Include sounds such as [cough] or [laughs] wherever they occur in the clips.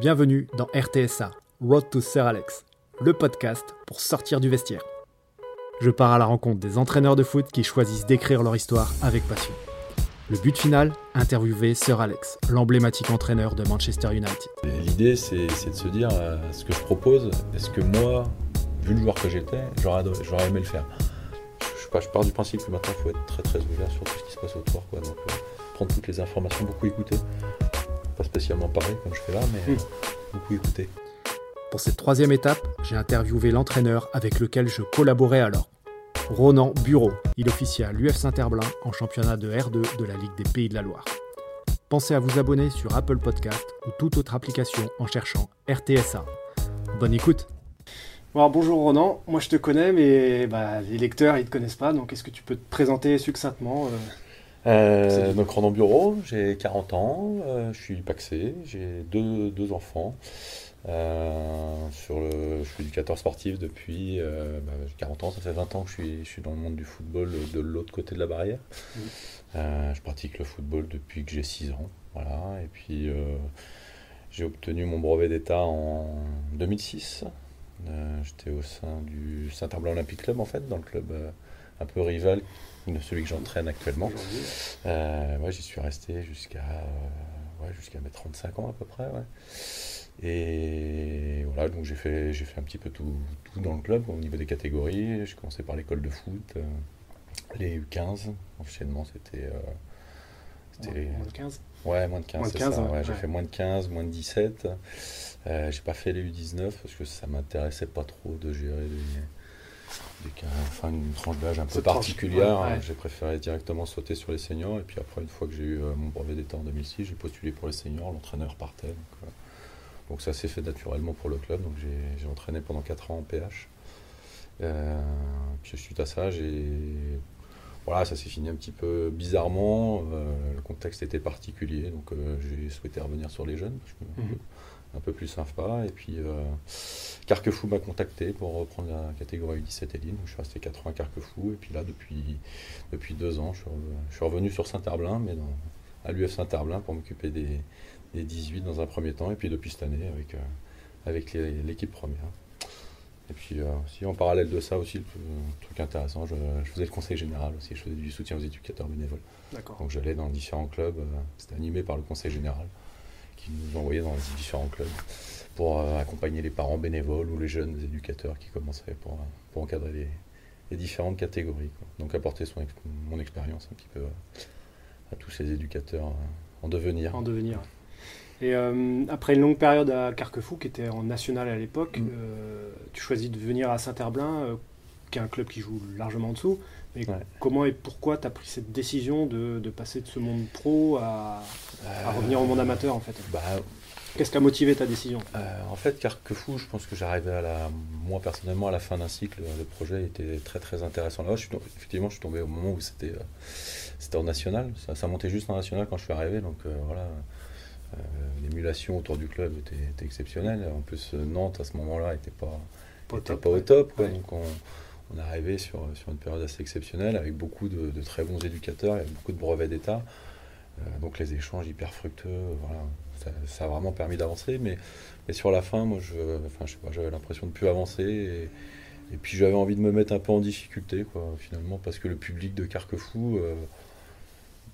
Bienvenue dans RTSA, Road to Sir Alex, le podcast pour sortir du vestiaire. Je pars à la rencontre des entraîneurs de foot qui choisissent d'écrire leur histoire avec passion. Le but final, interviewer Sir Alex, l'emblématique entraîneur de Manchester United. L'idée, c'est de se dire euh, ce que je propose, est-ce que moi, vu le joueur que j'étais, j'aurais aimé le faire? Je, je, pars du principe que maintenant, il faut être très très ouvert sur tout ce qui se passe autour. Quoi. Donc, euh, prendre toutes les informations, beaucoup écouter. Pas spécialement parler comme je fais là, mais hmm. beaucoup écouter. Pour cette troisième étape, j'ai interviewé l'entraîneur avec lequel je collaborais alors. Ronan Bureau, il officie à l'UF Saint-Herblain en championnat de R2 de la Ligue des Pays de la Loire. Pensez à vous abonner sur Apple Podcast ou toute autre application en cherchant RTSA. Bonne écoute bonjour Ronan, moi je te connais mais bah, les lecteurs ils te connaissent pas donc est-ce que tu peux te présenter succinctement euh, euh, donc Ronan Bureau, j'ai 40 ans, euh, je suis paxé, j'ai deux, deux, enfants. Euh, sur le, je suis éducateur sportif depuis 40 bah, ans, ça fait 20 ans que je suis, je suis dans le monde du football de l'autre côté de la barrière. je pratique le football depuis que j'ai 6 ans. Voilà, et puis j'ai obtenu mon brevet d'état en 2006. J'étais au sein du Saint-Herblain Olympique Club en fait, dans le club un peu rival de celui que j'entraîne actuellement. Euh, ouais, j'y suis resté jusqu'à euh, ouais, jusqu'à mes 35 ans à peu près. Ouais. Et voilà, donc j'ai fait, j'ai fait un petit peu tout, tout, dans le club au niveau des catégories. J'ai commencé par l'école de foot, euh, les U15. Enchaînement, c'était. Euh, moins de 15 Ouais, moins de 15. 15 ouais, J'ai fait moins de 15, moins de 17. j'ai pas fait les U19 parce que ça m'intéressait pas trop de gérer les enfin, une tranche d'âge un peu particulière, j'ai préféré directement sauter sur les seniors. Et puis après, une fois que j'ai eu euh, mon brevet d'état en 2006, j'ai postulé pour les seniors, l'entraîneur partait. Donc, euh, donc ça s'est fait naturellement pour le club. Donc j'ai entraîné pendant 4 ans en PH. Euh, puis suite à ça, j'ai voilà, ça s'est fini un petit peu bizarrement. le contexte était particulier, donc j'ai souhaité revenir sur les jeunes. Mhm un peu plus sympa. Et puis euh, Carquefou m'a contacté pour reprendre la catégorie 17 Eline. Donc, je suis resté 4 ans à Carquefou. Et puis là, depuis, depuis deux ans, je suis, revenu sur Saint-Herblain, mais dans, à l'UF Saint-Herblain pour m'occuper des, des, 18 dans un premier temps. Et puis depuis cette année, avec, euh, avec l'équipe première. Et puis, euh, si en parallèle de ça aussi, le, truc intéressant, je, faisais le conseil général aussi, je faisais du soutien aux éducateurs bénévoles. Donc j'allais dans différents clubs, c'était animé par le conseil général qui nous envoyaient dans les différents clubs pour euh, accompagner les parents bénévoles ou les jeunes éducateurs qui commençaient pour, euh, pour encadrer les, les différentes catégories. Donc apporter son, mon expérience un petit peu à, tous ces éducateurs euh, en devenir. En devenir. Et après une longue période à Carquefou, qui était en national à l'époque, mm. tu choisis de venir à Saint-Herblain, qui est un club qui joue largement en dessous. Mais comment et pourquoi tu as pris cette décision de, de, passer de ce monde pro à, à revenir au monde amateur en fait bah, Qu'est-ce qui a motivé ta décision? euh, En fait, Carquefou, je pense que j'arrivais à la, moi personnellement à la fin d'un cycle. Le projet était très très intéressant. Là, je suis, effectivement, je suis tombé au moment où c'était euh, c'était en national. Ça, ça, montait juste en national quand je suis arrivé. Donc euh, voilà, l'émulation autour du club était, était, exceptionnelle. En plus, Nantes à ce moment-là n'était pas, pas, était pas au top. Donc on, on est arrivé sur, sur, une période assez exceptionnelle avec beaucoup de, de très bons éducateurs et beaucoup de brevets d'État. Euh, donc les échanges hyper fructueux, voilà, ça, a vraiment permis d'avancer. Mais, sur la fin, moi, je, enfin, je j'avais l'impression de plus avancer. Et, puis j'avais envie de me mettre un peu en difficulté, quoi, finalement, parce que le public de Carquefou, euh,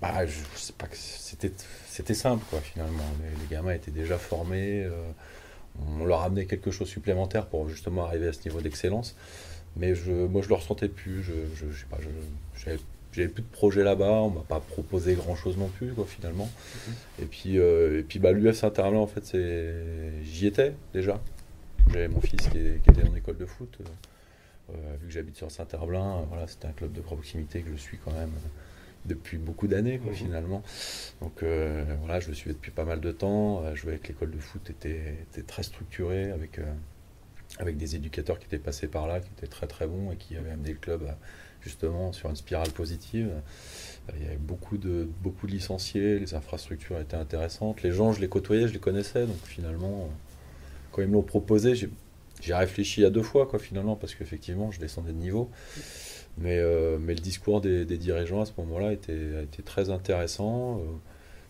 bah, sais pas c'était, c'était simple, quoi, finalement. Les, gamins étaient déjà formés. Euh, on leur amenait quelque chose supplémentaire pour justement arriver à ce niveau d'excellence. Mais je, moi, je le ressentais plus. Je, sais pas, j'avais plus de projet là-bas, on m'a pas proposé grand-chose non plus, quoi, finalement. Mhm. Et puis, euh, et puis bah, l'UF Saint-Herblain, en fait, c'est... j'y étais déjà. J'avais mon fils qui, était en école de foot. Euh, vu que j'habite sur Saint-Herblain, voilà, c'était un club de proximité que je suis quand même depuis beaucoup d'années, quoi, mhm. finalement. Donc voilà, je le suivais depuis pas mal de temps. jouer avec l'école de foot était, était très structuré, avec, avec des éducateurs qui étaient passés par là, qui étaient très très bons et qui avaient amené le club à justement sur une spirale positive. Euh, il y avait beaucoup de, beaucoup de licenciés, les infrastructures étaient intéressantes. Les gens, je les côtoyais, je les connaissais. Donc finalement, quand ils me l'ont proposé, j'ai réfléchi à deux fois, quoi, finalement, parce qu'effectivement, je descendais de niveau. Mais, euh, mais le discours des, dirigeants à ce moment-là était, était, très intéressant. Euh,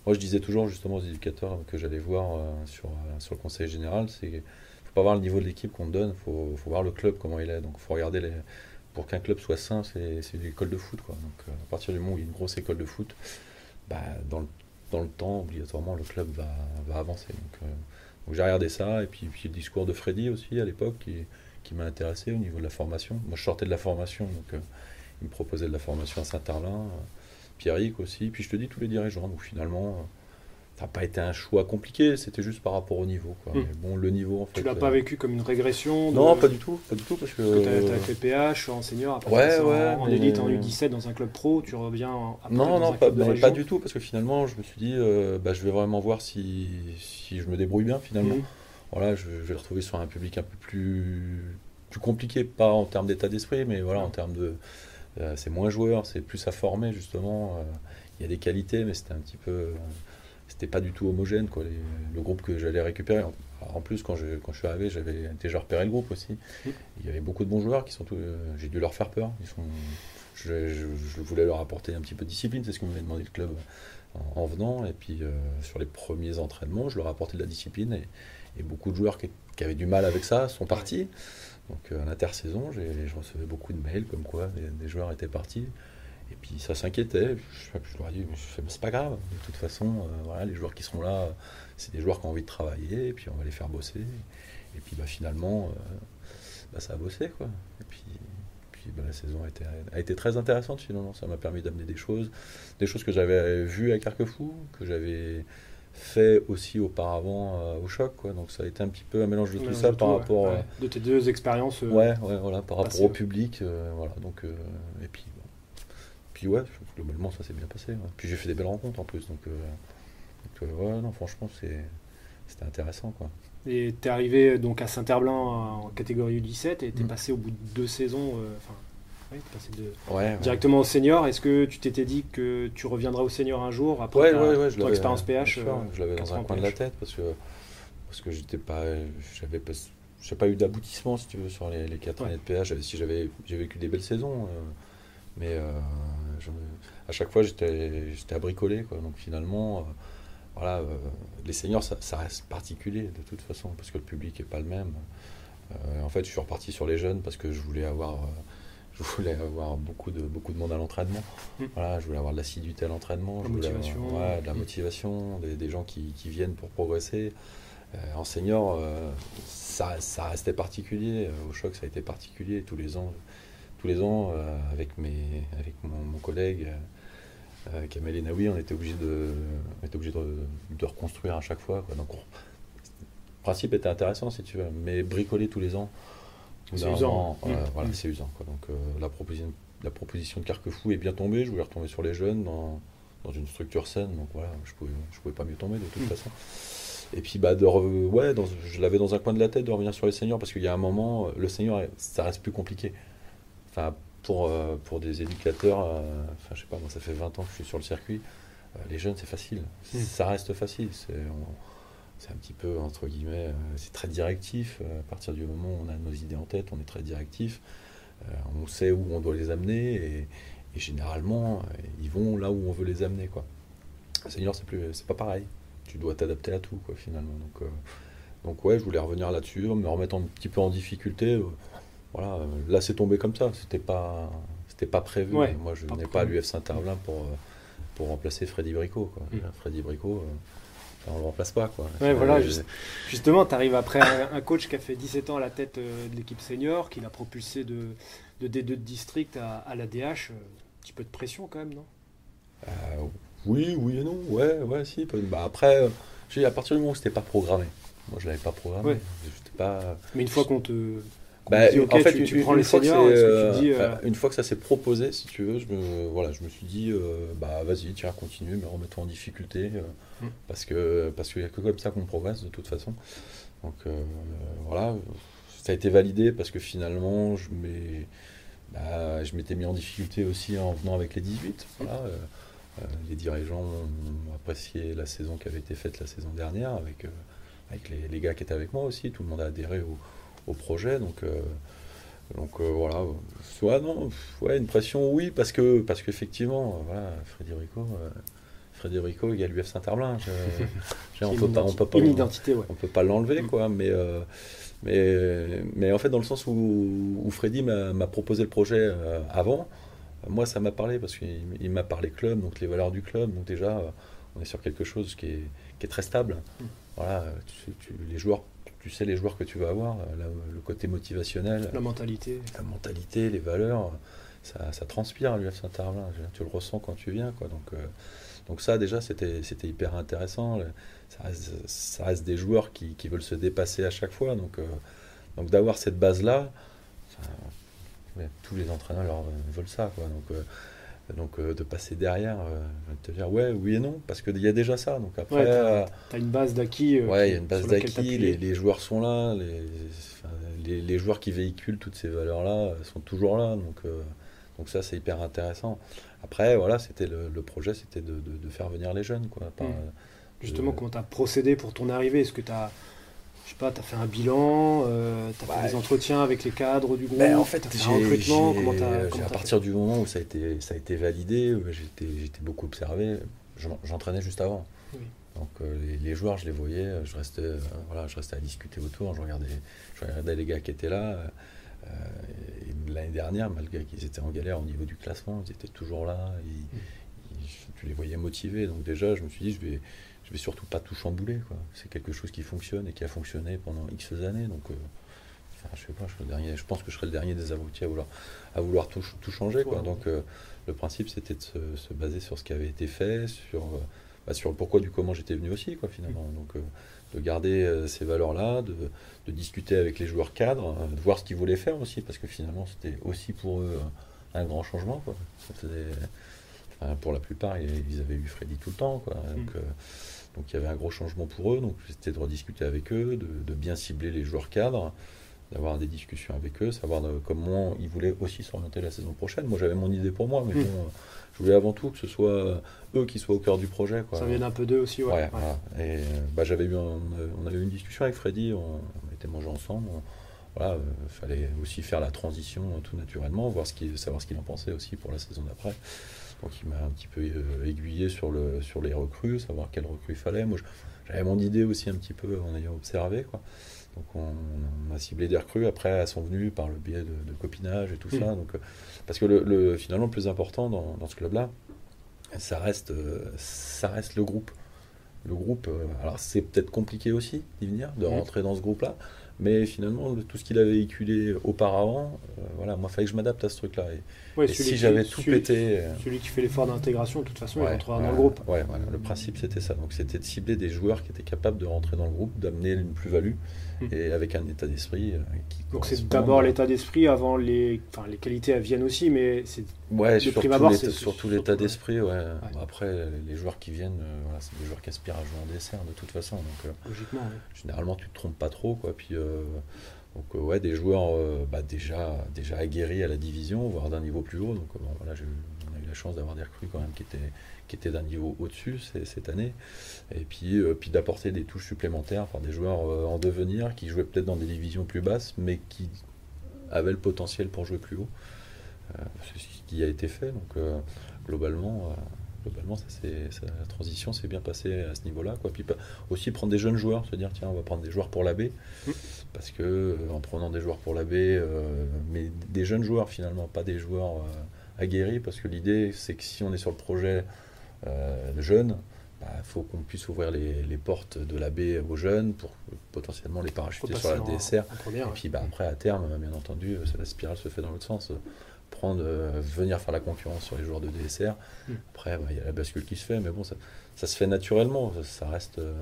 moi, je disais toujours justement aux éducateurs que j'allais voir sur, sur le conseil général, c'est faut pas voir le niveau de l'équipe qu'on donne, faut, faut, voir le club, comment il est. Donc, faut regarder les, pour qu'un club soit sain, c'est une école de foot. Quoi. Donc, à partir du moment où il y a une grosse école de foot, bah, dans, le, dans le temps, obligatoirement, le club va, va avancer. Donc, donc j'ai regardé ça, et puis, puis, le discours de Freddy aussi à l'époque, qui, qui m'a intéressé au niveau de la formation. Moi, je sortais de la formation, donc euh, il me proposait de la formation à Saint-Arlin, euh, Pierrick aussi, puis je te dis tous les dirigeants. Donc finalement, euh, ça n'a pas été un choix compliqué, c'était juste par rapport au niveau. Quoi. Hmm. bon, le niveau, en fait. Tu l'as pas vécu comme une régression Non, pas du tout, pas du tout, parce que. tu as, fait PH en senior, après ouais, ouais, en, élite, en U17 dans un club pro, tu reviens. non, non, pas, pas, du tout, parce que finalement, je me suis dit, bah, je vais vraiment voir si, si je me débrouille bien finalement. Hmm voilà, je, vais le retrouver sur un public un peu plus, plus compliqué, pas en termes d'état d'esprit, mais voilà, en termes de. Euh, c'est moins joueur, c'est plus à former justement. Euh, il y a des qualités, mais c'était un petit peu. C'était pas du tout homogène, quoi, le groupe que j'allais récupérer. En, plus, quand je, quand je suis arrivé, j'avais déjà repéré le groupe aussi. Il y avait beaucoup de bons joueurs qui sont. Euh, j'ai dû leur faire peur. Ils sont, je, voulais leur apporter un petit peu de discipline, c'est ce que m'avait demandé le club en, venant. Et puis sur les premiers entraînements, je leur ai apporté de la discipline. Et, et beaucoup de joueurs qui, avaient du mal avec ça sont partis. Donc euh, à l'intersaison, je recevais beaucoup de mails comme quoi des, joueurs étaient partis. Puis ça s'inquiétait. Je, je, leur ai dit, c'est pas grave. De toute façon, euh, voilà, les joueurs qui seront là, c'est des joueurs qui ont envie de travailler. Et puis on va les faire bosser. Et puis bah, finalement, euh, bah, ça a bossé. Quoi. Et puis, puis bah, la saison a été, a été, très intéressante finalement. Ça m'a permis d'amener des choses. Des choses que j'avais vues à Carquefou, que j'avais fait aussi auparavant euh, au choc. Quoi. Donc ça a été un petit peu un mélange de tout ça par rapport. Euh, de tes deux expériences. Ouais, ouais, voilà, par rapport au public. voilà, donc, et puis, puis ouais, globalement ça s'est bien passé. Puis j'ai fait des belles rencontres en plus. Donc, ouais, non, franchement, c'était intéressant. Quoi. Et tu es arrivé donc à Saint-Herblain en catégorie U17 et tu es mm. passé au bout de deux saisons. Enfin, de, directement au senior. Est-ce que tu t'étais dit que tu reviendras au senior un jour après ton expérience PH euh, Je l'avais dans un coin de la tête parce que parce que j'étais pas, j'avais pas, pas eu d'aboutissement si tu veux sur les, les 4 années de PH. Si j'avais, j'ai vécu des belles saisons, euh, mais euh, à chaque fois j'étais, à bricoler quoi. Donc finalement, voilà, les seniors ça, ça, reste particulier de toute façon parce que le public est pas le même. en fait, je suis reparti sur les jeunes parce que je voulais avoir je voulais avoir beaucoup de, beaucoup de monde à l'entraînement. Hmm. Voilà, je voulais avoir de l'assiduité à l'entraînement, de la hmm. motivation, des, gens qui, qui, viennent pour progresser. Euh, en senior, euh, ça, ça, restait particulier. Euh, au choc, ça a été particulier. Tous les ans, tous les ans avec, mes, avec mon, collègue Kamel Enaoui, on était obligé de, on était obligé de, de, reconstruire à chaque fois. Donc, le principe était intéressant, si tu veux, mais bricoler tous les ans, c'est usant. Euh, mm. Voilà, c'est usant. Quoi. Donc euh, la, proposition, la proposition de Carquefou est bien tombée. Je voulais retomber sur les jeunes dans, dans une structure saine. Donc voilà, je pouvais, je pouvais pas mieux tomber de toute mm. façon. Et puis bah, de ouais, dans, je l'avais dans un coin de la tête de revenir sur les seniors parce qu'il y a un moment, le senior, ça reste plus compliqué. Enfin, pour, euh, pour des éducateurs, enfin, je sais pas, moi ça fait 20 ans que je suis sur le circuit. les jeunes, c'est facile. Mm. Ça reste facile. C'est, c'est un petit peu, entre guillemets, euh, c'est très directif. Euh, à partir du moment où on a nos idées en tête, on est très directif. Euh, on sait où on doit les amener et, généralement, ils vont là où on veut les amener. Quoi. Senior, c'est, plus, c'est pas pareil. Tu dois t'adapter à tout, quoi, finalement. Donc, donc ouais, je voulais revenir là-dessus, me remettre un petit peu en difficulté. Voilà, là, c'est tombé comme ça. C'était pas, c'était pas prévu. Moi, je n'ai pas à l'UF Saint-Herblain pour, pour remplacer Freddy Bricot. Quoi. Mm. Freddy Bricot on ne le remplace pas. Quoi. voilà, justement, tu arrives après un, coach qui a fait 17 ans à la tête euh, de l'équipe senior, qui l'a propulsé de, de D2 de district à, la DH. Euh, un petit peu de pression quand même, non? Euh, Oui, oui et non. Ouais, ouais, si. Bah, après, à partir du moment où c'était pas programmé, moi je l'avais pas programmé. Pas... Mais une fois qu'on te bah, en fait, tu, prends les seniors, euh, une fois que ça s'est proposé, si tu veux, je me, voilà, je me suis dit, euh, bah vas-y, tiens, continue, mais remets-toi en difficulté, euh, mm. parce que parce qu'il n'y a que comme ça qu'on progresse de toute façon. Donc voilà, ça a été validé parce que finalement, je bah, je m'étais mis en difficulté aussi en venant avec les 18. Voilà, les dirigeants ont apprécié la saison qui avait été faite la saison dernière avec avec les, les, gars qui étaient avec moi aussi. Tout le monde a adhéré au au projet. Donc, euh, donc euh, voilà. Soit non, ouais, une pression, oui, parce que parce qu'effectivement, voilà, Freddy Rico, Frédérico égale l'UF Saint-Herblain. on peut pas, on peut pas, une identité, ouais. on peut pas l'enlever, mm. quoi. Mais, mais, mais en fait, dans le sens où, où Freddy m'a proposé le projet avant, moi, ça m'a parlé parce qu'il m'a parlé club, donc les valeurs du club. Donc déjà, on est sur quelque chose qui est, qui est très stable. Mm. Voilà, tu, les joueurs, tu sais les joueurs que tu vas avoir, le côté motivationnel, la mentalité, la mentalité, les valeurs, ça, ça transpire à l'UF Saint-Herblain. Tu le ressens quand tu viens, quoi. Donc, euh, donc ça déjà, c'était, hyper intéressant. Ça reste, des joueurs qui, qui, veulent se dépasser à chaque fois. Donc, euh, donc d'avoir cette base là, tous les entraîneurs veulent ça, quoi. Donc donc euh, de passer derrière, euh, te dire ouais, oui et non, parce qu'il y a déjà ça. Donc après, tu as, une base d'acquis. Euh, ouais, il y a une base d'acquis. Les, les, joueurs sont là, les, les, joueurs qui véhiculent toutes ces valeurs-là sont toujours là. Donc donc ça c'est hyper intéressant. Après voilà, c'était le, projet, c'était de, de, faire venir les jeunes quoi. Mmh. Justement, comment tu as procédé pour ton arrivée? Est-ce que tu as je sais pas, tu as fait un bilan, euh, tu as fait des entretiens avec les cadres du groupe, ben, en fait, as fait un recrutement, comment À partir du moment où ça a été, ça a été validé, j'étais beaucoup observé, j'entraînais juste avant. Donc euh, les, joueurs, je les voyais, je restais, euh, voilà, je restais à discuter autour, je regardais, je regardais les gars qui étaient là. L'année dernière, malgré qu'ils étaient en galère au niveau du classement, ils étaient toujours là, mm. tu les voyais motivés. Donc déjà, je me suis dit, je vais, je vais surtout pas tout chambouler. C'est quelque chose qui fonctionne et qui a fonctionné pendant X années. Donc, euh, je sais pas, je, le dernier, je pense que je serai le dernier des abrutis à vouloir, à vouloir tout, tout changer. Quoi. Donc, euh, le principe, c'était de se, baser sur ce qui avait été fait, sur, euh, bah, sur le pourquoi du comment j'étais venu aussi, quoi, finalement. Donc, de garder ces valeurs-là, de, de, discuter avec les joueurs cadres, de voir ce qu'ils voulaient faire aussi, parce que finalement, c'était aussi pour eux un grand changement. Quoi. pour la plupart, ils avaient eu Freddy tout le temps. Quoi. Donc, mm. Donc il y avait un gros changement pour eux, donc c'était de rediscuter avec eux, de, bien cibler les joueurs cadres, d'avoir des discussions avec eux, savoir comment ils voulaient aussi s'orienter la saison prochaine. Moi j'avais mon idée pour moi, mais hmm. bon, je voulais avant tout que ce soit eux qui soient au cœur du projet. Quoi. Ça vient un peu d'eux aussi, ouais. Et bah, j'avais eu on avait eu une discussion avec Freddy, on, était mangé ensemble. voilà, il euh, fallait aussi faire la transition tout naturellement, voir ce savoir ce qu'il en pensait aussi pour la saison d'après. Donc il m'a un petit peu euh, aiguillé sur, le, sur les recrues, savoir quelles recrues il fallait. Moi, j'avais mon idée aussi un petit peu en ayant observé. Quoi. Donc on, a ciblé des recrues. Après, elles sont venues par le biais de, copinage et tout ça. Mmh. Donc, euh, parce que le, finalement, le plus important dans, dans ce club-là, ça reste, euh, ça reste le groupe. Le groupe, alors c'est peut-être compliqué aussi d'y venir, de mmh. rentrer dans ce groupe-là. Mais finalement, tout ce qu'il a véhiculé auparavant, euh, voilà, moi, il fallait que je m'adapte à ce truc-là. Et, si j'avais tout pété. Euh, celui qui fait l'effort d'intégration, de toute façon, il rentrera dans le groupe. Ouais, le principe, c'était ça. Donc, c'était de cibler des joueurs qui étaient capables de rentrer dans le groupe, d'amener une plus-value, hmm. et avec un état d'esprit euh, qui. Donc, c'est d'abord l'état d'esprit avant les. Enfin, les qualités, elles viennent aussi, mais c'est. Ouais, surtout, l'état d'esprit, ouais. après, les joueurs qui viennent, voilà, c'est des joueurs qui aspirent à jouer en dessert, de toute façon. Donc, Logiquement, Généralement, tu te trompes pas trop, quoi. Puis. Euh, donc euh, ouais, des joueurs euh, bah, déjà, déjà aguerris à la division, voire d'un niveau plus haut. Donc voilà, on a eu la chance d'avoir des recrues quand même qui étaient, d'un niveau au-dessus cette année. Et puis, puis d'apporter des touches supplémentaires par des joueurs en devenir qui jouaient peut-être dans des divisions plus basses, mais qui avaient le potentiel pour jouer plus haut. c'est ce qui a été fait. Donc globalement, globalement, ça, la transition s'est bien passée à ce niveau-là. Quoi. Puis aussi prendre des jeunes joueurs, se dire tiens, on va prendre des joueurs pour la B, mmh. parce que euh, en prenant des joueurs pour la B, euh, mais des jeunes joueurs finalement, pas des joueurs euh, aguerris, parce que l'idée c'est que si on est sur le projet jeune, il bah, faut qu'on puisse ouvrir les, portes de la B aux jeunes pour potentiellement les parachuter sur la DSR. et puis bah, après, à terme, bien entendu, la spirale se fait dans l'autre sens prendre, euh, venir faire la concurrence sur les joueurs de DSR. Hmm. Après, bah, il y a la bascule qui se fait, mais bon, ça, ça se fait naturellement. Ça, reste, euh,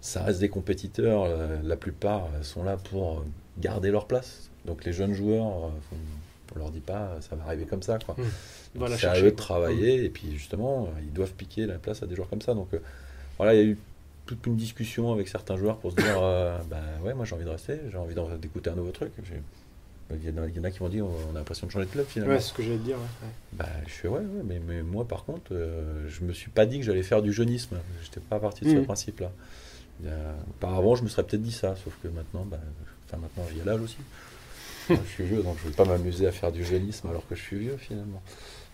ça reste des compétiteurs. Euh, la plupart sont là pour garder leur place. Donc les jeunes joueurs, on leur dit pas, ça va arriver comme ça. Quoi. Hmm. C'est à eux de travailler, hmm. et puis justement, ils doivent piquer la place à des joueurs comme ça. Donc voilà, il y a eu toute une discussion avec certains joueurs pour se dire, bah ouais, moi j'ai envie de rester, j'ai envie d'écouter un nouveau truc. Il y, en a, qui m'ont dit on a l'impression de changer de club finalement. Ouais, c'est ce que j'allais te dire. Bah, je fais ouais, ouais mais, mais, moi par contre, euh, je me suis pas dit que j'allais faire du jeunisme. J'étais pas parti de ce mm. principe-là. Auparavant, je me serais peut-être dit ça, sauf que maintenant, bah, enfin maintenant, j'ai l'âge aussi. [laughs] je suis vieux, donc je ne vais pas m'amuser à faire du jeunisme alors que je suis vieux finalement.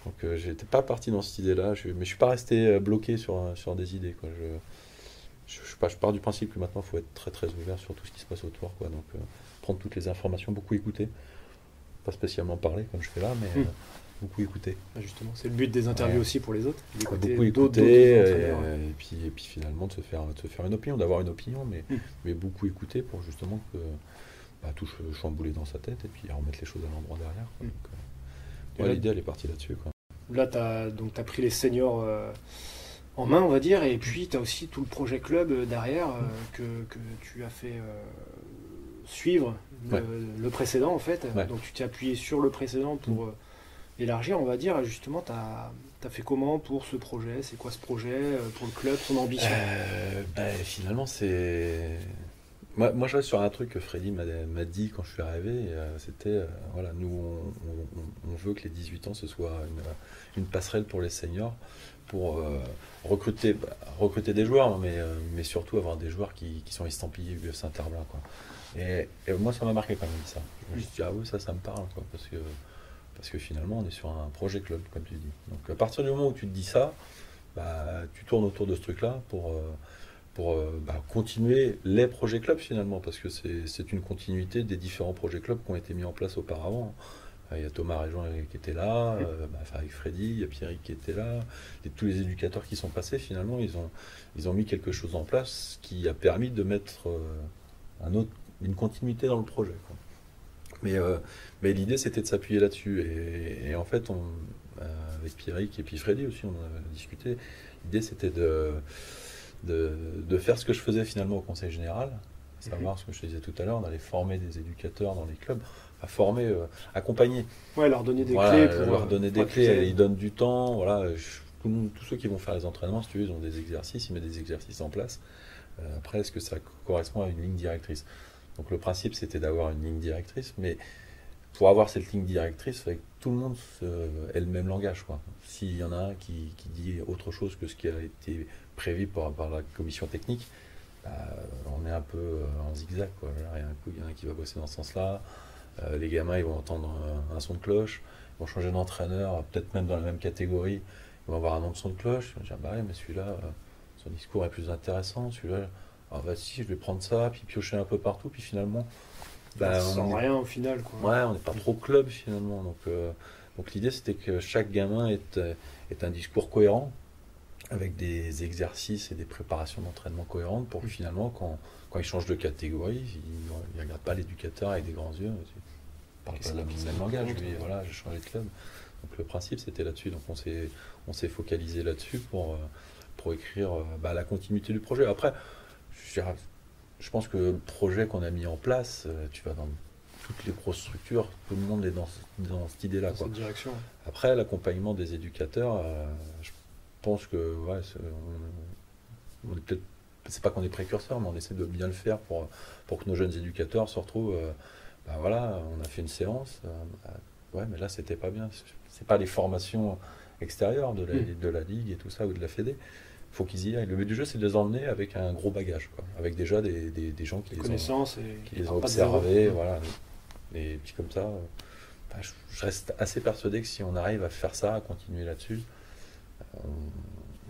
Donc je j'étais pas parti dans cette idée-là, je, mais je suis pas resté bloqué sur, sur des idées. Quoi. Je, je, je, pars du principe que maintenant il faut être très très ouvert sur tout ce qui se passe autour. Quoi. Donc prendre toutes les informations, beaucoup écouter. Pas spécialement parler comme je fais là, mais hmm. beaucoup écouter. Bah, justement, c'est le but des interviews aussi pour les autres. beaucoup écouter et, puis, et puis finalement de se faire, de se faire une opinion, d'avoir une opinion, mais, hmm. mais beaucoup écouter pour justement que bah, tout chambouler dans sa tête et puis remettre les choses à l'endroit derrière. Hmm. Euh, l'idée, elle est partie là-dessus. Là, tu as, as pris les seniors euh, en main, on va dire, et puis tu as aussi tout le projet club euh, derrière que, que, tu as fait suivre le, précédent, en fait. Donc tu t'es appuyé sur le précédent pour mm. élargir, on va dire. Justement, tu as, as, fait comment pour ce projet? C'est quoi ce projet pour le club, son ambition? Ben, Finalement, c'est moi, moi, je reste sur un truc que Freddy m'a dit quand je suis arrivé. Euh, c'était, euh, voilà, nous, on, veut que les 18 ans, ce soit une, passerelle pour les seniors, pour euh, recruter, bah, recruter des joueurs, mais, mais surtout avoir des joueurs qui, qui sont estampillés UF Saint-Herblain. Et, moi, ça m'a marqué quand même ça. Je me suis dit, ah oui, ça, ça me parle, quoi, parce que, parce que finalement, on est sur un projet club, comme tu dis. Donc, à partir du moment où tu te dis ça, bah, tu tournes autour de ce truc-là pour pour euh, bah, continuer les projets clubs finalement, parce que c'est une continuité des différents projets clubs qui ont été mis en place auparavant. Euh, il y a Thomas Réjean qui était là, euh, bah, avec Freddy, il y a Pierre qui était là, et tous les éducateurs qui sont passés finalement, ils ont, ils ont mis quelque chose en place qui a permis de mettre un autre, une continuité dans le projet. Mais, mais l'idée c'était de s'appuyer là-dessus. Et, en fait, on, avec Pierrick et puis Freddy aussi, on a discuté. L'idée c'était de de, faire ce que je faisais finalement au Conseil Général, à savoir ce que je disais tout à l'heure, d'aller former des éducateurs dans les clubs, à former, euh, accompagner. Ouais, leur donner des clés. Pour, leur donner des clés, ils donnent du temps. Voilà, tous ceux qui vont faire les entraînements, si tu veux, ils ont des exercices, ils mettent des exercices en place. Euh, après, est-ce que ça correspond à une ligne directrice? Donc le principe, c'était d'avoir une ligne directrice, mais pour avoir cette ligne directrice, il que tout le monde ait le même langage. S'il y en a un qui, dit autre chose que ce qui a été prévu par, la commission technique, bah, on est un peu euh, en zigzag. Il, y en a qui va bosser dans ce sens-là. Euh, les gamins, ils vont entendre un, son de cloche. Ils vont changer d'entraîneur, peut-être même dans la même catégorie. Ils vont avoir un autre son de cloche. Ils vont dire, bah mais celui-là, euh, son discours est plus intéressant. Celui-là, ah bah si, je vais prendre ça, puis piocher un peu partout. Puis finalement, bah, sans rien au final. Quoi. Ouais, on n'est pas trop club finalement. Donc, donc l'idée, c'était que chaque gamin ait, ait un discours cohérent avec des exercices et des préparations d'entraînement cohérentes pour que mm. finalement, quand, quand ils changent de catégorie, ils ne regardent pas l'éducateur avec des grands yeux. Ils parlent pas le même langage. Lui, voilà, j'ai changé de club. Donc le principe, c'était là-dessus. Donc on s'est, on s'est focalisé là-dessus pour, euh, pour écrire euh, bah, la continuité du projet. Après, je, je pense que le projet qu'on a mis en place, euh, tu vas dans toutes les grosses structures, tout le monde est dans, dans cette idée-là. Dans cette direction. Après, l'accompagnement des éducateurs, je pense que ouais, on, peut-être c'est pas qu'on est précurseur, mais on essaie de bien le faire pour, pour que nos jeunes éducateurs se retrouvent. Euh, ben voilà, on a fait une séance. Euh, ouais, mais là, c'était pas bien. C'est pas les formations extérieures de la, hmm. de la ligue et tout ça ou de la Fédé. Il faut qu'ils y aillent. Le but du jeu, c'est de les emmener avec un gros bagage, quoi. avec déjà des, des, gens qui les ont, qui les ont observés. Voilà. Et puis comme ça, euh, bah, je reste assez persuadé que si on arrive à faire ça, à continuer là-dessus,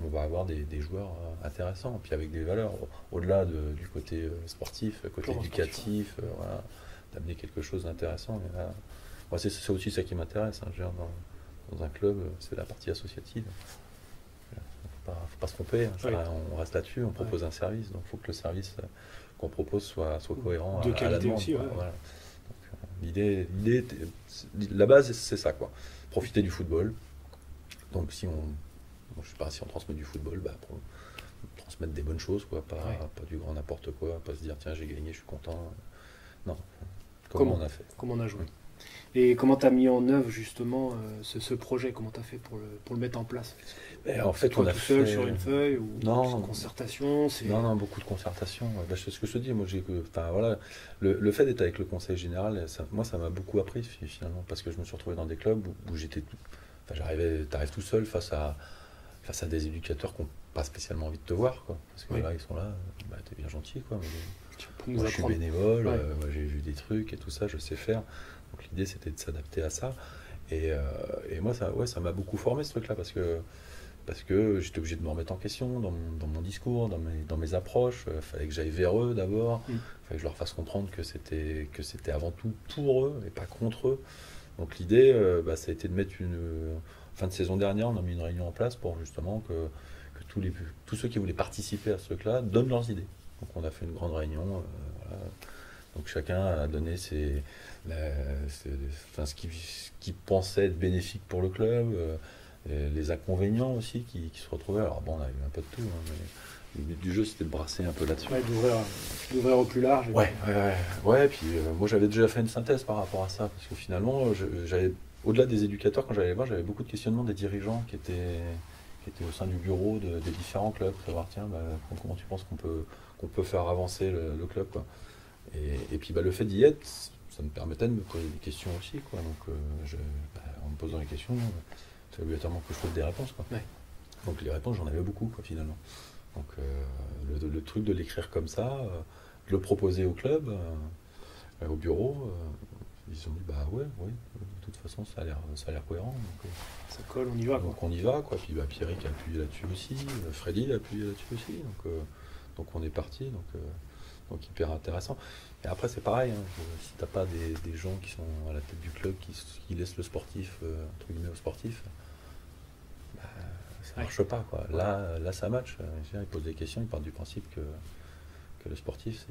on, va avoir des, joueurs euh, intéressants, puis avec des valeurs, au-delà du côté euh, sportif, côté éducatif, euh, d'amener quelque chose d'intéressant. Moi, c'est aussi ça qui m'intéresse. Hein, dans, un club, c'est la partie associative. Ne faut pas se tromper, hein, on reste là-dessus, on propose un service, donc il faut que le service qu'on propose soit, soit cohérent de à, la demande. Aussi, L'idée, la base, c'est ça, quoi. Profiter du football. Donc si on je sais pas si on transmet du football, bah, pour transmettre des bonnes choses, quoi, pas, pas du grand n'importe quoi, pas se dire tiens j'ai gagné, je suis content. Non. Comment, on a fait Comment on a joué et comment tu as mis en œuvre justement euh, ce, projet? Comment tu as fait pour le, pour le mettre en place? En fait, on a tout seul sur une feuille ou non, concertation Non, non, beaucoup de concertation. C'est ce que je te dis. Moi, j'ai, enfin, voilà, le, le fait d'être avec le conseil général, ça, moi, ça m'a beaucoup appris finalement parce que je me suis retrouvé dans des clubs où, j'étais, enfin, j'arrivais, arrives tout seul face à face à des éducateurs qui n'ont pas spécialement envie de te voir, quoi. Parce que là, ils sont là, bah, t'es bien gentil, quoi. moi, je suis bénévole, euh, j'ai vu des trucs et tout ça, je sais faire. Donc l'idée, c'était de s'adapter à ça. Et, et moi, ça ouais, ça m'a beaucoup formé ce truc-là parce que parce que j'étais obligé de me remettre en question dans mon, dans mon discours, dans mes, dans mes approches. Il fallait que j'aille vers eux d'abord. Il fallait que je leur fasse comprendre que c'était, que c'était avant tout pour eux et pas contre eux. Donc l'idée, bah, ça a été de mettre une. Fin de saison dernière, on a mis une réunion en place pour justement que, que tous, les, tous ceux qui voulaient participer à ce truc-là donnent leurs idées. Donc on a fait une grande réunion. Voilà. Donc chacun a donné ses, enfin, ce qu'il pensait être bénéfique pour le club, les inconvénients aussi qui, se retrouvaient. Alors bon, on a eu un peu de tout, hein, mais le but du jeu c'était de brasser un peu là-dessus. Ouais, d'ouvrir au plus large. Ouais, ouais, ouais, ouais. puis euh, moi j'avais déjà fait une synthèse par rapport à ça, parce que finalement, j'avais au-delà des éducateurs, quand j'allais voir, j'avais beaucoup de questionnements des dirigeants qui étaient, qui étaient au sein du bureau des différents clubs, savoir tiens, bah, comment tu penses qu'on peut, qu'on peut faire avancer le, club quoi. Et, puis bah, le fait d'y être, ça me permettait de me poser des questions aussi. Quoi. Donc, euh, je, bah, en me posant des questions, c'est obligatoirement que je trouve des réponses. Quoi. Donc les réponses, j'en avais beaucoup quoi, finalement. Donc euh, le, truc de l'écrire comme ça, euh, de le proposer au club, au bureau, ils se sont dit bah ouais, ouais, de toute façon ça a l'air, ça a l'air cohérent. ça colle, on y va. Donc on y va, quoi. Puis bah, Pierrick a appuyé là-dessus aussi, Freddy a appuyé là-dessus aussi. Donc, donc on est parti. Donc donc hyper intéressant. Et après, c'est pareil, hein, si tu n'as pas des, gens qui sont à la tête du club, qui, laissent le sportif, euh, entre guillemets, au sportif, bah, ça ne marche pas. Quoi. Là, là, ça match. Ils posent des questions, ils partent du principe que, que le sportif,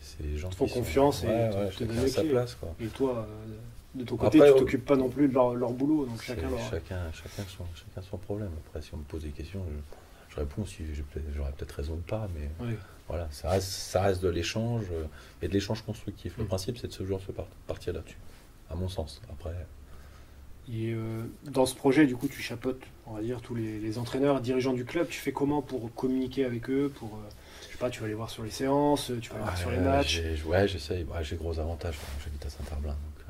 c'est les gens qui font confiance et ouais, te, sa place. Quoi. Et toi, euh, de ton côté, tu tu t'occupes pas non plus de leur, boulot, donc chacun leur... Chacun, chacun, son, chacun son problème. Après, si on me pose des questions, je, réponds si j'aurais peut-être raison ou pas, mais... Voilà, ça reste, ça reste de l'échange euh, et de l'échange constructif. Le mm. principe, c'est de ce jour se partir là-dessus, à mon sens. Après. Et euh, dans ce projet, du coup, tu chapeautes, on va dire, tous les, entraîneurs, dirigeants du club. Tu fais comment pour communiquer avec eux pour, euh, Je sais pas, tu vas les voir sur les séances, tu vas les voir sur les matchs? Ouais, j'essaye. j'ai gros avantages. J'habite à Saint-Herblain, donc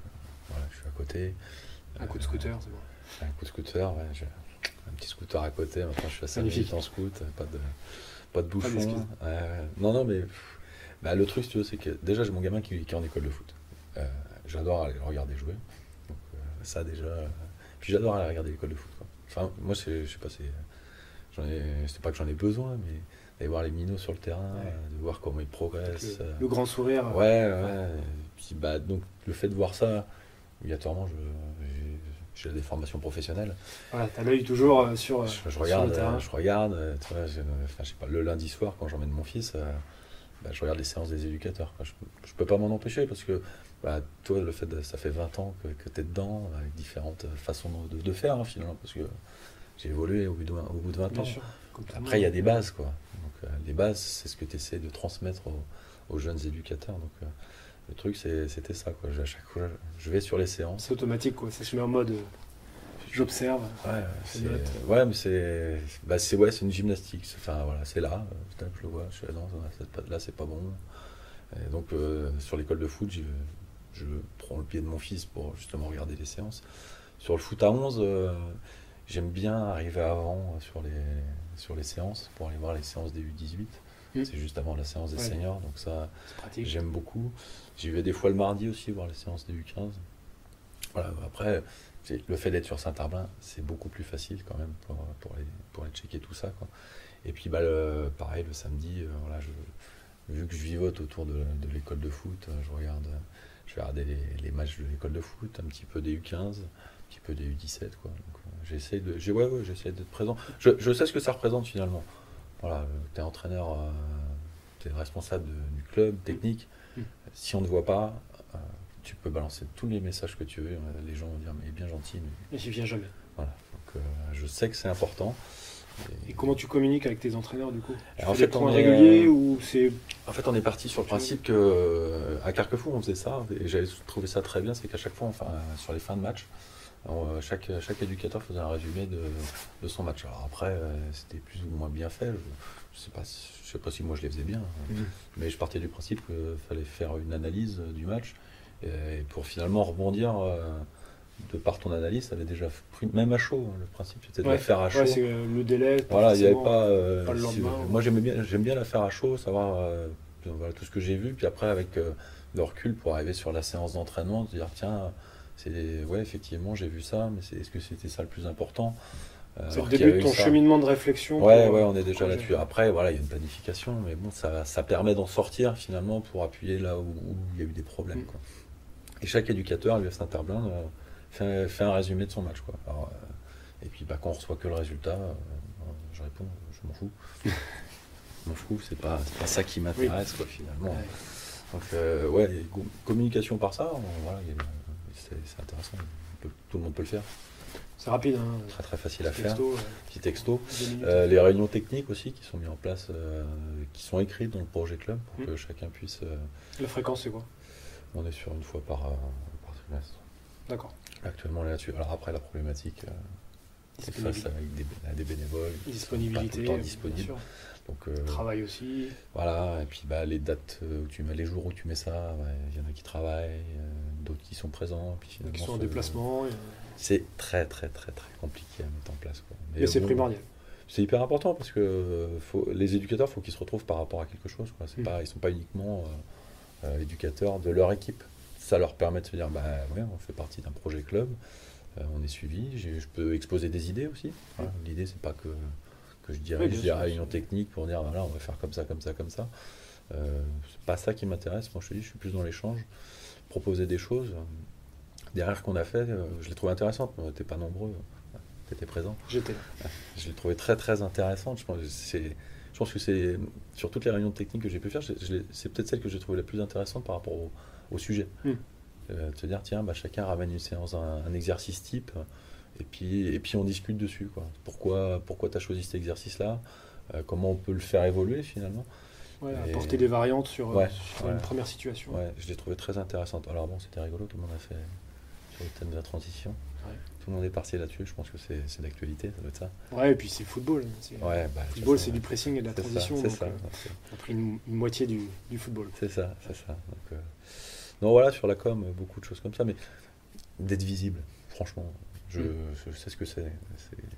voilà, je suis à côté. Un coup de scooter, c'est bon. Un coup de scooter, ouais. J'ai un petit scooter à côté. Maintenant, je suis assez Magnifique. en scoot. Pas de pas de bouchon. non, non, mais bah, le truc, tu veux, c'est que déjà, j'ai mon gamin qui, est en école de foot. Euh, j'adore aller le regarder jouer. Donc, euh, ça, déjà. puis j'adore aller regarder l'école de foot. Enfin, moi, je sais pas, c'est. pas que j'en ai besoin, mais d'aller voir les minots sur le terrain, de voir comment ils progressent. Le, grand sourire. Ouais, ouais. Puis, bah, donc, le fait de voir ça, obligatoirement, je, j'ai des formations professionnelles. Voilà, tu as l'œil toujours euh, sur, je, je regarde, Je regarde, tu vois, je, enfin, je sais pas, le lundi soir, quand j'emmène mon fils, euh, bah, je regarde les séances des éducateurs. Je ne peux pas m'en empêcher parce que bah, toi, le fait de, ça fait 20 ans que, que tu es dedans, avec différentes façons de, de faire, hein, finalement, parce que j'ai évolué au bout de, au bout de 20 ans. Après, il y a des bases, quoi. Donc, euh, les bases, c'est ce que tu essaies de transmettre aux, jeunes éducateurs. Donc, le truc, c'était ça. Quoi. À chaque fois, je vais sur les séances. C'est automatique, quoi. Ça se met en mode. Euh, j'observe. Ouais, c'est, ouais, mais c'est, bah c'est, ouais, c'est une gymnastique. Enfin, voilà, c'est là. Euh, je le vois. Je suis là, non, là, c'est pas bon. Et donc, euh, sur l'école de foot, je, prends le pied de mon fils pour justement regarder les séances. Sur le foot à 11, j'aime bien arriver avant sur les, sur les séances pour aller voir les séances des U18. Mm. C'est juste avant la séance des seniors, donc ça, j'aime beaucoup. J'y vais des fois le mardi aussi voir les séances des U15. Voilà, après, le fait d'être sur Saint-Arbin, c'est beaucoup plus facile quand même pour, pour, aller, pour checker tout ça. Quoi. Et puis, bah, pareil, le samedi, euh, voilà, je, vu que je vivote autour de, de l'école de foot, euh, je regarde, je vais regarder les, les, matchs de l'école de foot, un petit peu des U15, un petit peu des U17. Quoi. Donc, euh, j'essaie de, ouais, ouais, d'être présent. Je, je, sais ce que ça représente finalement. Voilà, tu es entraîneur, euh, tu es responsable du club technique. Mm. Si on ne voit pas, euh, tu peux balancer tous les messages que tu veux. Les gens vont dire, mais bien gentil. Mais, je viens jamais. Voilà, donc euh, je sais que c'est important. Et, comment tu communiques avec tes entraîneurs du coup? En fait, on est, ou c'est En fait, on est parti sur le principe que à Carquefou, on faisait ça, et j'avais trouvé ça très bien, c'est qu'à chaque fois, enfin, sur les fins de match, euh, chaque, chaque éducateur faisait un résumé de, de son match. Alors après, euh, c'était plus ou moins bien fait. Je ne sais, pas, je sais pas si moi je les faisais bien, hein. mm. mais je partais du principe qu'il fallait faire une analyse du match. Et, pour finalement rebondir, euh, de par ton analyse, ça avait déjà pris, même à chaud. Hein. le principe c'était de la faire à chaud. le délai. Voilà, il n'y avait pas. moi j'aime bien, j'aime bien la faire à chaud, savoir voilà, tout ce que j'ai vu. Puis après, avec le recul pour arriver sur la séance d'entraînement, de dire tiens C'est, ouais, effectivement, j'ai vu ça, mais c'est, est-ce que c'était ça le plus important C'est le début de ton cheminement de réflexion. Ouais, ouais, on est déjà là-dessus. Après, voilà, il y a une planification, mais bon, ça, ça permet d'en sortir finalement pour appuyer là où, il y a eu des problèmes. Mm. Quoi. Et chaque éducateur à l'UF Saint-Herblain fait, fait, un résumé de son match. Quoi. et puis, bah, quand on reçoit que le résultat, je réponds, je m'en fous. je m'en fous, c'est pas, pas ça qui m'intéresse, quoi, finalement. Donc, euh, ouais, communication par ça, voilà, c'est intéressant. tout le monde peut le faire. C'est rapide. Hein. Très très facile à faire. Petit texto. Euh, les réunions techniques aussi qui sont mises en place, euh, qui sont écrites dans le projet club pour hmm. que chacun puisse. La fréquence, c'est quoi? On est sur une fois par, par trimestre. D'accord. Actuellement, là-dessus. Alors après, la problématique, c'est face avec des, des bénévoles. Disponibilité. Pas tout le temps disponible. Donc, euh, Travail aussi. Voilà, et puis bah, les dates où tu mets, les jours où tu mets ça, il y en a qui travaillent, euh, d'autres qui sont présents. Puis qui sont en déplacement. C'est très très très très compliqué à mettre en place. Mais, c'est primordial. C'est hyper important parce que faut, les éducateurs, il faut qu'ils se retrouvent par rapport à quelque chose. Quoi. Mm. Pas, ils ne sont pas uniquement euh, éducateurs de leur équipe. Ça leur permet de se dire, bah ouais, on fait partie d'un projet club, on est suivi, je peux exposer des idées aussi. Mm. L'idée, c'est pas que que je dirais oui, des réunions techniques pour dire voilà, on va faire comme ça, comme ça, comme ça. Euh, c'est pas ça qui m'intéresse. Moi, je te dis, je suis plus dans l'échange, proposer des choses. Derrière qu'on a fait, euh, je l'ai trouvé intéressante. T'es pas nombreux, tu étais présent. J'étais Je l'ai trouvé très très intéressante. Je pense, c'est, je pense que c'est sur toutes les réunions techniques que j'ai pu faire, c'est peut-être celle que j'ai trouvé la plus intéressante par rapport au, sujet. Hmm. Euh, de se dire tiens, bah, chacun ramène une séance, un exercice type. Et puis, et puis on discute dessus. Quoi. Pourquoi, pourquoi tu as choisi cet exercice-là? Euh, Comment on peut le faire évoluer finalement? Ouais, Apporter des variantes sur, euh, une première situation. Ouais, je l'ai trouvé très intéressante. Alors bon, c'était rigolo, tout le monde a fait sur le thème de la transition. Tout le monde est parti là-dessus, je pense que c'est d'actualité, ça doit être ça. Ouais, et puis c'est football. Ouais, bah, le football, c'est du pressing et de la transition. C'est ça. Euh, on a pris une, moitié du, du football. C'est ça, c'est ça. Donc, non, voilà, sur la com, beaucoup de choses comme ça, mais d'être visible, franchement. Je, sais ce que c'est.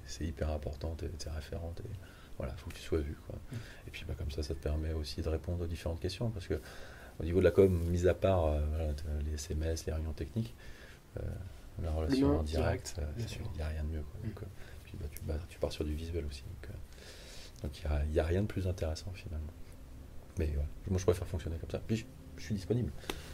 C'est hyper important, tu es, référente. Et voilà, il faut que tu sois vu. Quoi. Et puis bah, comme ça, ça te permet aussi de répondre aux différentes questions. Parce que au niveau de la com, mis à part euh, les SMS, les réunions techniques, euh, la relation en direct, il n'y euh, a rien de mieux. Quoi. Mm. puis bah, tu, bah, tu, pars sur du visuel aussi. Donc il n'y a, rien de plus intéressant finalement. Mais voilà, moi je préfère fonctionner comme ça. Puis je, suis disponible.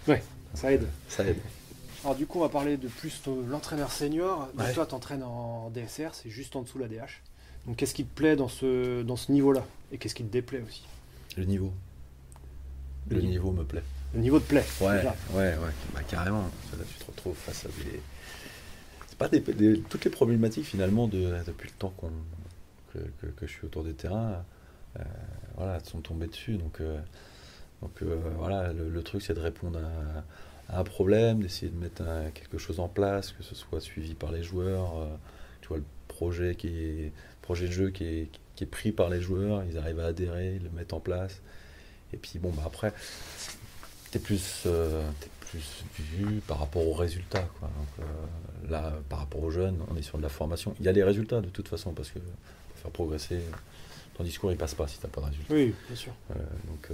Ouais, ça aide. Ça aide. [laughs] Alors du coup, on va parler de plus l'entraîneur senior. Toi, tu entraînes en DSR, c'est juste en dessous la DH. Donc qu'est-ce qui te plaît dans ce, dans ce niveau-là? Et qu'est-ce qui te déplaît aussi? Le niveau. Le, niveau. me plaît. Le niveau te plaît Ouais, ouais, ouais. Bah, carrément. Là, tu te retrouves face à des... C'est pas des, toutes les problématiques finalement de, depuis le temps qu'on, que, je suis autour des terrains. Euh, voilà, sont tombées dessus. Donc, euh, donc euh, voilà, le, truc c'est de répondre à un problème, d'essayer de mettre quelque chose en place, que ce soit suivi par les joueurs. Euh, tu vois, le projet, qui est, projet de jeu qui est, qui est pris par les joueurs, ils arrivent à adhérer, ils le mettent en place. Et puis bon, bah après, tu es plus, euh, plus vu par rapport aux résultats. Quoi. Donc, euh, là, par rapport aux jeunes, on est sur de la formation. Il y a les résultats de toute façon, parce que pour faire progresser, ton discours il passe pas si tu n'as pas de résultats. Oui, bien sûr. donc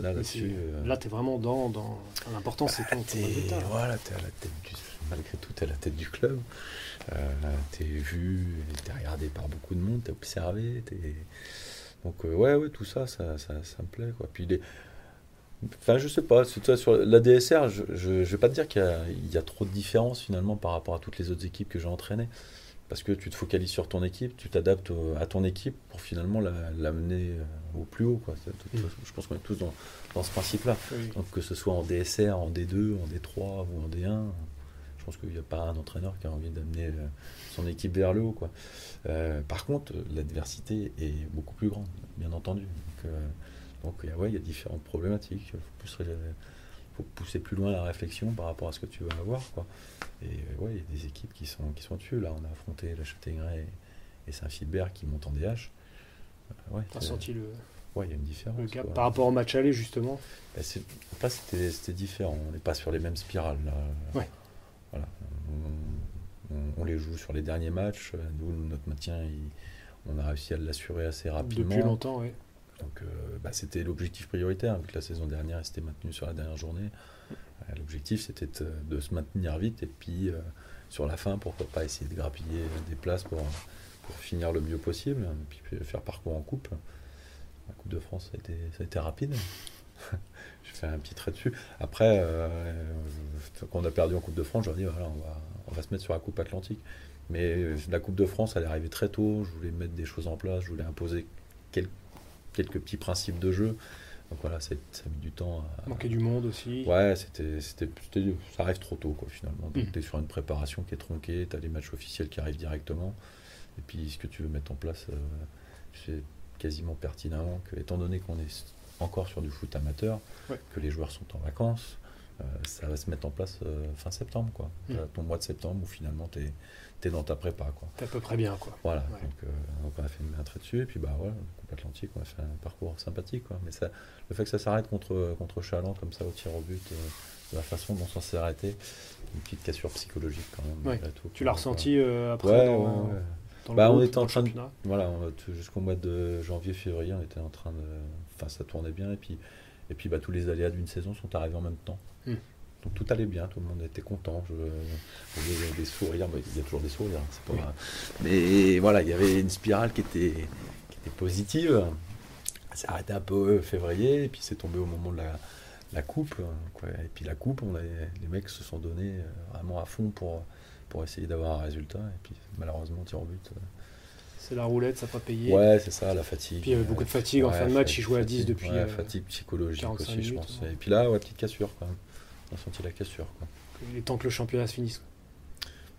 Là, là-dessus. Euh, là, tu es vraiment dans. dans... L'important, c'est ton, bah, Voilà, tu es à la tête du. Malgré tout, tu es à la tête du club. Euh, tu es vu, tu es regardé par beaucoup de monde, tu es observé. Donc, euh, ouais, ouais, tout ça, ça, ça, ça, me plaît. Quoi. Puis, les... Enfin, je sais pas, sur la DSR, je ne vais pas te dire qu'il y, y, a trop de différence finalement par rapport à toutes les autres équipes que j'ai entraînées parce que tu te focalises sur ton équipe, tu t'adaptes à ton équipe pour finalement l'amener euh, au plus haut. Quoi. Je pense qu'on est tous dans, dans ce principe-là. Donc que ce soit en DSR, en D2, en D3 ou en D1, je pense qu'il n'y a pas un entraîneur qui a envie d'amener euh, son équipe vers le haut. Quoi. Euh, par contre, l'adversité est beaucoup plus grande, bien entendu. Donc, donc ouais, il y a différentes problématiques. Il faut, faut pousser plus loin la réflexion par rapport à ce que tu vas avoir. Quoi. Et euh, ouais, il y a des équipes qui sont, qui sont dessus. Là, on a affronté la Châtaigneraie et Saint-Philbert qui montent en DH. Euh, ouais, T'as senti le. Ouais, il y a une différence. par rapport au match aller, justement? Bah, c'était différent. On n'est pas sur les mêmes spirales. Là. Ouais. Voilà. On, les joue sur les derniers matchs. Nous, notre maintien, on a réussi à l'assurer assez rapidement. Depuis longtemps, oui. Donc bah, c'était l'objectif prioritaire, vu que la saison dernière s'était maintenue sur la dernière journée. L'objectif c'était de, se maintenir vite et puis sur la fin, pourquoi pas essayer de grappiller des places pour, pour finir le mieux possible, et puis faire parcours en coupe. La Coupe de France, ça a été, ça a été rapide. Je fais un petit trait dessus. Après, euh, quand on a perdu en Coupe de France, je leur dit voilà, on va, on va se mettre sur la Coupe Atlantique. Mais la Coupe de France, elle est arrivée très tôt. Je voulais mettre des choses en place. Je voulais imposer quelques, quelques petits principes de jeu. Donc voilà, ça, a mis du temps. À... Manquer du monde aussi. Ouais, c'était, c'était, ça arrive trop tôt, quoi, finalement. Donc, mm. tu es sur une préparation qui est tronquée, tu as les matchs officiels qui arrivent directement. Et puis, ce que tu veux mettre en place, euh, c'est quasiment pertinemment que, étant donné qu'on est encore sur du foot amateur, que les joueurs sont en vacances, euh, ça va se mettre en place euh, fin septembre, quoi. Mm. Ton mois de septembre où finalement tu es es dans ta prépa. Quoi. T'es à peu près bien. Quoi. Voilà, euh, donc, on a fait un trait dessus, et puis bah ouais, Coupe Atlantique, on a fait un parcours sympathique. Quoi. Mais ça, le fait que ça s'arrête contre, contre Chaland, comme ça, au tir au but, de la façon dont ça s'est arrêté, une petite cassure psychologique quand même. tu l'as ressenti après dans, bah, on était en train de. Voilà, jusqu'au mois de janvier-février, on était en train de. Enfin, ça tournait bien, et puis, et puis bah, tous les aléas d'une saison sont arrivés en même temps. Hmm. Donc tout allait bien, tout le monde était content. Je, il y avait des sourires, il y a toujours des sourires, c'est pas Mais voilà, il y avait une spirale qui était, qui était positive. Ça arrêté un peu février, et puis c'est tombé au moment de la, la coupe. Quoi. Et puis la coupe, on les mecs se sont donnés euh, vraiment à fond pour, pour essayer d'avoir un résultat. Et puis malheureusement, tir au but. Euh, c'est la roulette, ça n'a pas payé. Ouais, c'est ça, la fatigue. Puis il y avait beaucoup de fatigue en fin de match, il jouait à 10 depuis. Ouais, fatigue psychologique aussi, je pense. Et puis là, ouais, petite cassure quand même. On a senti la cassure. Quoi. Il est temps que le championnat se finisse.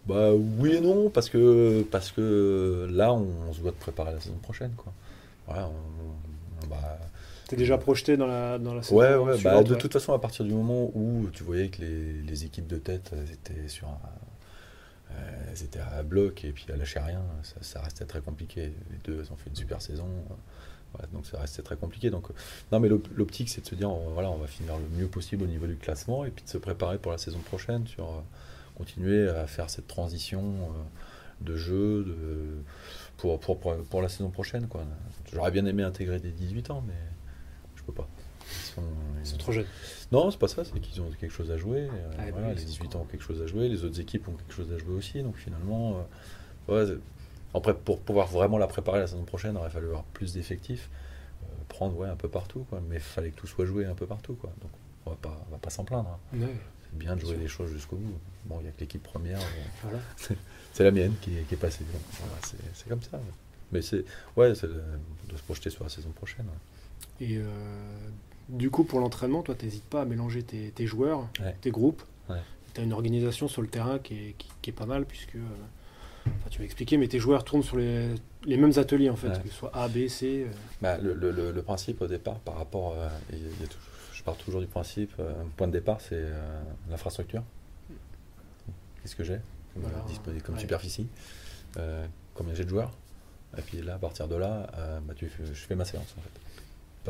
Bah oui et non, parce que, parce que là, on, se doit de préparer la saison prochaine. Quoi. Ouais, on, bah, T'es déjà projeté dans la, dans la saison Ouais, ouais, bah, de toute façon, à partir du moment où tu voyais que les, les équipes de tête étaient sur un, euh, elles étaient à bloc et puis elles lâchaient rien, ça, restait très compliqué. Les deux, elles ont fait une super saison. donc ça restait très compliqué. Donc, non, mais l'optique, c'est de se dire, on, voilà, on va finir le mieux possible au niveau du classement et puis de se préparer pour la saison prochaine, sur euh, continuer à faire cette transition euh, de jeu pour, pour, pour, la saison prochaine. J'aurais bien aimé intégrer des 18 ans, mais. Ils sont, trop jeunes. Non, c'est pas ça, c'est qu'ils ont quelque chose à jouer. Euh, ah, bah les 18 ans ont quelque chose à jouer, les autres équipes ont quelque chose à jouer aussi. Donc finalement, euh, après, pour pouvoir vraiment la préparer la saison prochaine, il aurait fallu avoir plus d'effectifs, euh, prendre ouais, un peu partout, quoi. mais il fallait que tout soit joué un peu partout. Quoi. Donc on va pas, va pas s'en plaindre. Hein. C'est bien de jouer les choses jusqu'au bout. Bon, il n'y a que l'équipe première. [laughs] c'est la mienne qui, est passée. c'est comme ça. Mais c'est ouais, de se projeter sur la saison prochaine. Et du coup, pour l'entraînement, toi, n'hésites pas à mélanger tes, joueurs, tes groupes. Tu as une organisation sur le terrain qui est, qui, est pas mal, puisque. Euh, tu m'as expliqué, mais tes joueurs tournent sur les, les mêmes ateliers, en fait, que ce soit A, B, C. Euh. Bah, le, le, le, principe au départ, par rapport. Euh, je pars toujours du principe, un point de départ, c'est l'infrastructure. Qu'est-ce que j'ai disponible comme superficie Combien j'ai de joueurs Et puis là, à partir de là, bah, tu, je fais ma séance, en fait.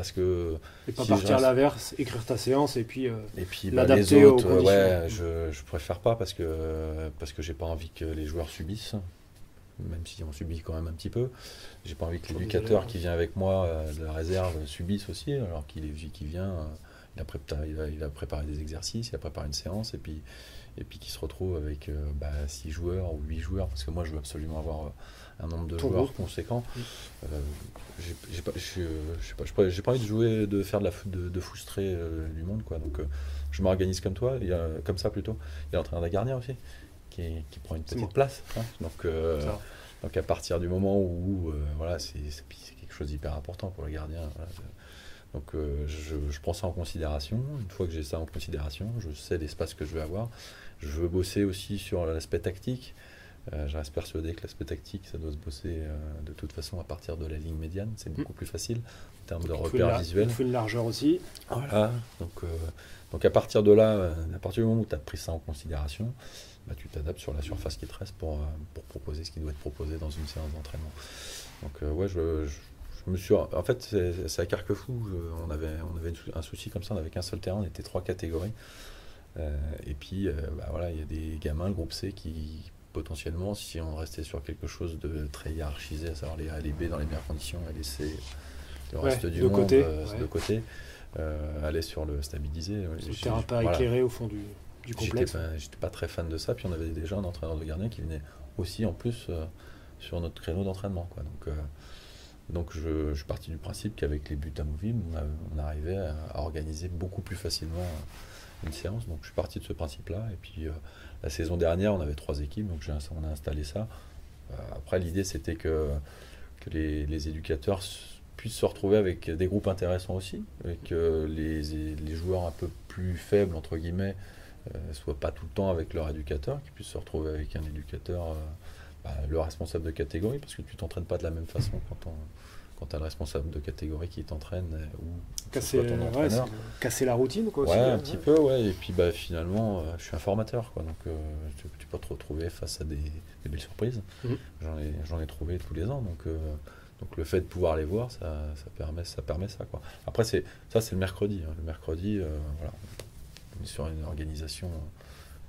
Parce que. Et pas partir à l'inverse, écrire ta séance et puis. Euh, et puis bah, les autres, ouais, je, je préfère pas parce que parce que j'ai pas envie que les joueurs subissent, même si on subit quand même un petit peu. J'ai pas envie que l'éducateur qui vient avec moi euh, de la réserve subisse aussi, alors qu'il est qui vient, euh, il a, préparé, il, a, préparé des exercices, il a préparé une séance et puis et puis qui se retrouve avec 6 bah, joueurs ou 8 joueurs parce que moi je veux absolument avoir un nombre de joueurs conséquent. Euh, j'ai pas, envie de jouer, de faire de la de, de frustrer euh, du monde, quoi. Donc, euh, je m'organise comme toi, il y a, comme ça plutôt. Il y a l'entraîneur de gardien aussi, qui, qui, prend une petite place. Hein. Donc, donc, à partir du moment où, voilà, c'est quelque chose d'hyper important pour le gardien. Donc je, je, prends ça en considération. Une fois que j'ai ça en considération, je sais l'espace que je veux avoir. Je veux bosser aussi sur l'aspect tactique. Euh, je reste persuadé que l'aspect tactique, ça doit se bosser euh, de toute façon à partir de la ligne médiane. C'est beaucoup mm. plus facile en termes de repères visuels. Il faut une largeur aussi. Voilà. Donc, euh, donc à partir de là, à partir du moment où tu as pris ça en considération, bah, tu t'adaptes sur la surface qui te reste pour, pour proposer ce qui doit être proposé dans une séance d'entraînement. Donc ouais, je, je, me suis... En fait, c'est à Carquefou, on avait, on avait un souci comme ça, on n'avait qu'un seul terrain, on était trois catégories. et puis, bah, voilà, il y a des gamins, le groupe C, qui potentiellement, si on restait sur quelque chose de très hiérarchisé, à savoir les A et les B dans les meilleures conditions, et C le reste du monde côté, de côté allait sur le stabiliser. Le terrain pas éclairé au fond du, du complexe. J'étais pas, pas, très fan de ça. Puis on avait déjà un entraîneur de gardien qui venait aussi en plus sur notre créneau d'entraînement. Donc, donc je, suis parti du principe qu'avec les buts amovibles, on, on arrivait à, organiser beaucoup plus facilement une séance. Donc je suis parti de ce principe-là. Et puis la saison dernière, on avait trois équipes, donc on a installé ça. Euh, après, l'idée, c'était que, que les, éducateurs puissent se retrouver avec des groupes intéressants aussi, et que les, les joueurs un peu plus faibles, entre guillemets, ne euh, soient pas tout le temps avec leur éducateur, qu'ils puissent se retrouver avec un éducateur, euh, bah, le responsable de catégorie, parce que tu t'entraînes pas de la même façon quand on quand tu as le responsable de catégorie qui t'entraîne euh, ou casser, ton casser la routine quoi. Ouais, un petit peu, ouais. Et puis bah, finalement, euh, je suis un formateur, quoi. Donc euh, tu, peux te retrouver face à des, belles surprises. Mhm. J'en ai, ai, trouvé tous les ans. Donc, donc le fait de pouvoir les voir, ça, ça, permet, ça permet ça, quoi. Après, c'est, ça, c'est le mercredi. Hein. Le mercredi, voilà, on est sur une organisation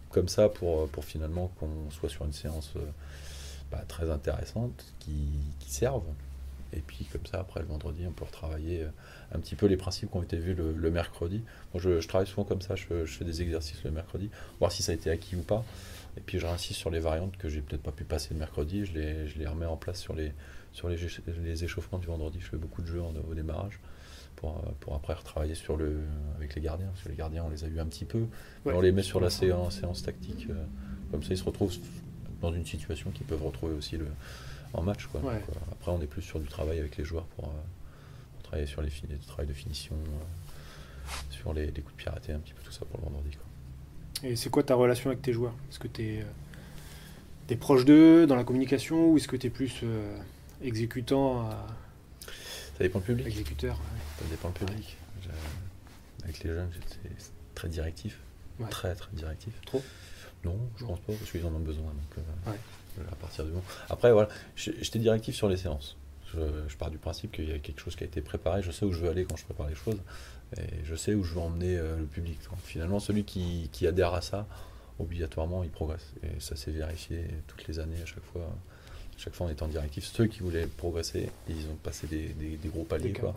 comme ça pour, pour finalement qu'on soit sur une séance bah, très intéressante qui, qui serve et puis comme ça, après le vendredi, on peut retravailler euh, un petit peu les principes qui ont été vus le, mercredi. Moi, je, travaille souvent comme ça, je, fais des exercices le mercredi, voir si ça a été acquis ou pas. Et puis je réinsiste sur les variantes que j'ai peut-être pas pu passer le mercredi, je les, je les remets en place sur les, sur les, les échauffements du vendredi. Je fais beaucoup de jeux au démarrage. Pour, euh, pour, après retravailler sur le, avec les gardiens, parce que les gardiens on les a eu un petit peu, on les met sur la séance, séance tactique, euh, comme ça ils se retrouvent dans une situation qu'ils peuvent retrouver aussi le, en match. Quoi. Euh, après, on est plus sur du travail avec les joueurs pour, euh, travailler sur les travail de finition, euh, sur les, coups de piraté, un petit peu tout ça pour le vendredi. Quoi. Et c'est quoi ta relation avec tes joueurs? Est-ce que tu es, proche d'eux dans la communication ou est-ce que tu es plus exécutant Ça dépend du public. Exécuteur. Ça dépend du public. Avec les jeunes, j'étais très directif. Très, très directif. Trop? Non, je pense pas, parce qu'ils en ont besoin. Donc, à partir du moment. Après, voilà, j'étais directif sur les séances. Je, pars du principe qu'il y a quelque chose qui a été préparé. Je sais où je veux aller quand je prépare les choses. Et je sais où je veux emmener euh, le public. finalement, celui qui, adhère à ça, obligatoirement, il progresse. Et ça s'est vérifié toutes les années, à chaque fois. À chaque fois, en étant directif, ceux qui voulaient progresser, ils ont passé des, gros paliers. Quoi.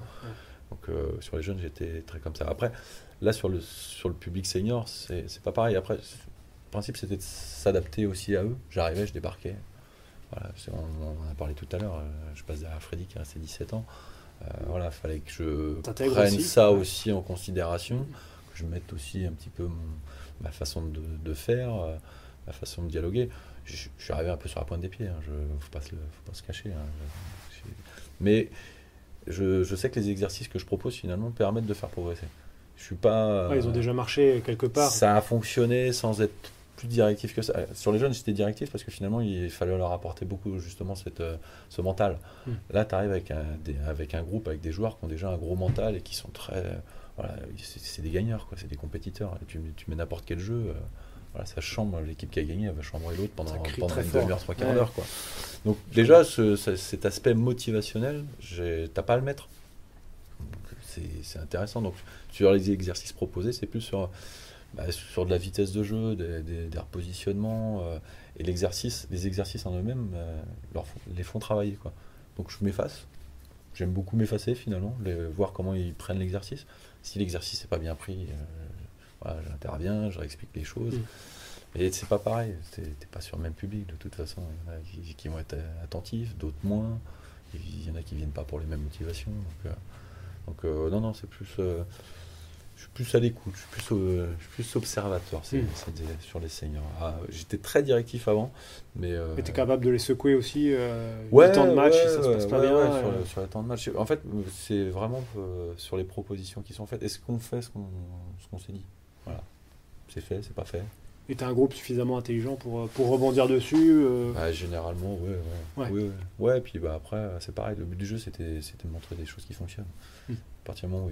Donc, euh, sur les jeunes, j'étais très comme ça. Après, là, sur le, sur le public senior, c'est pas pareil. Après, principe, c'était de s'adapter aussi à eux. J'arrivais, je débarquais. Voilà, on, en a parlé tout à l'heure. Euh, je passe derrière Freddy qui a resté 17 ans. Euh, voilà, fallait que je prenne ça aussi en considération, que je mette aussi un petit peu ma façon de, faire, euh, ma façon de dialoguer. Je, suis arrivé un peu sur la pointe des pieds, hein, je ne faut, pas se cacher. Hein. mais je, je, sais que les exercices que je propose finalement permettent de faire progresser. Je suis pas. ils ont déjà marché quelque part. Ça a fonctionné sans être plus directif que ça. Sur les jeunes, j'étais directif parce que finalement, il fallait leur apporter beaucoup justement cette, euh, ce mental. Hmm. Là, tu arrives avec un, avec un groupe, avec des joueurs qui ont déjà un gros mental et qui sont très. Voilà, c'est des gagneurs, quoi, c'est des compétiteurs. Et tu, tu mets n'importe quel jeu, euh, voilà, ça chambre, l'équipe qui a gagné, elle va chambrer l'autre pendant, pendant une demi-heure, trois quarts d'heure. Quoi. Donc, déjà, ce, cet aspect motivationnel, t'as pas à le mettre. C'est intéressant. Donc, sur les exercices proposés, c'est plus sur bah, sur de la vitesse de jeu, des, des, repositionnements. Euh, et l'exercice, les exercices en eux-mêmes euh, les font travailler. Quoi. Donc je m'efface. J'aime beaucoup m'effacer finalement, les, voir comment ils prennent l'exercice. Si l'exercice n'est pas bien pris, euh, j'interviens, je réexplique les choses. Mm. Et c'est pas pareil, t'es pas sur le même public de toute façon. Il y en a qui, vont être attentifs, d'autres moins. Il y en a qui viennent pas pour les mêmes motivations. Donc, donc non, non, c'est plus je suis plus à l'écoute, je suis plus, euh, plus observateur hmm. sur les seniors. Ah, j'étais très directif avant, mais. Euh, tu es capable de les secouer aussi euh, ouais, temps de match, ça se passe pas bien. Sur, sur, les temps de match. En fait, c'est vraiment sur les propositions qui sont faites. Est-ce qu'on fait ce qu'on s'est dit? Voilà. C'est fait, c'est pas fait. Et tu as un groupe suffisamment intelligent pour, pour rebondir dessus bah, Généralement, oui. Ouais. Ouais. Ouais, puis bah, après, c'est pareil. Le but du jeu, c'était de montrer des choses qui fonctionnent. Hmm à partir du moment où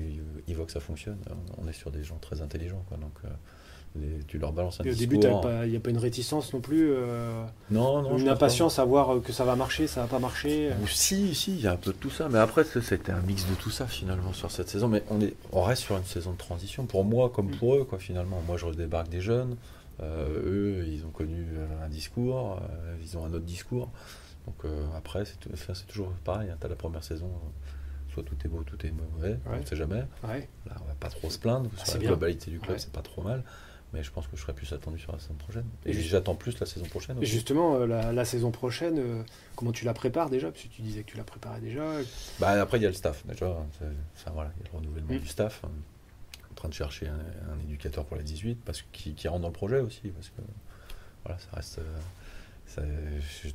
ils, voient que ça fonctionne, on est sur des gens très intelligents. Quoi. Donc, euh, tu leur balances un et discours. Au début, il n'y a pas une réticence non plus euh, Non, non. Une impatience à voir que ça va marcher, ça va pas marcher Si, si, il y a un peu de tout ça. Mais après, c'était un mix de tout ça finalement sur cette saison. Mais on, est, on reste sur une saison de transition, pour moi comme mm. pour eux, quoi, finalement. Moi, je redébarque des jeunes. Euh, eux, ils ont connu un discours, ils ont un autre discours. Donc après, c'est toujours pareil. Hein. tu as la première saison soit tout est beau, tout est mauvais, on ne sait jamais. Ouais. Là, on va pas trop se plaindre. Ah, sur la globalité du club, c'est pas trop mal. Mais je pense que je serais plus attendu sur la saison prochaine. Et, j'attends plus la saison prochaine. Et justement, euh, la, saison prochaine, euh, comment tu la prépares déjà? Parce que tu disais que tu la préparais déjà. Bah, après, il y a le staff déjà. Enfin, voilà, il y a le renouvellement mm. du staff. Est en train de chercher un, éducateur pour la 18 parce qui, rentre dans le projet aussi. Parce que voilà, ça reste. Euh,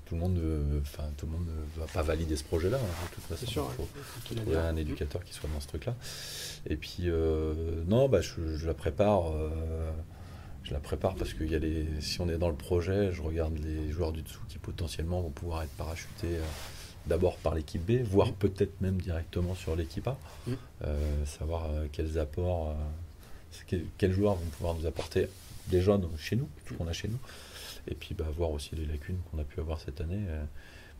tout le monde, enfin tout le monde ne va pas valider ce projet-là. Hein, de toute façon, sûr, il faut, trouver un éducateur qui soit dans ce truc-là. Et puis non, bah, je, je la prépare je la prépare parce que y a les, si on est dans le projet, je regarde les joueurs du dessous qui potentiellement vont pouvoir être parachutés euh, d'abord par l'équipe B, voire mm. peut-être même directement sur l'équipe A. Mm. Euh, savoir euh, quels apports, quels joueurs vont pouvoir nous apporter jeunes chez nous, tout qu'on a chez nous. Et puis bah, voir aussi les lacunes qu'on a pu avoir cette année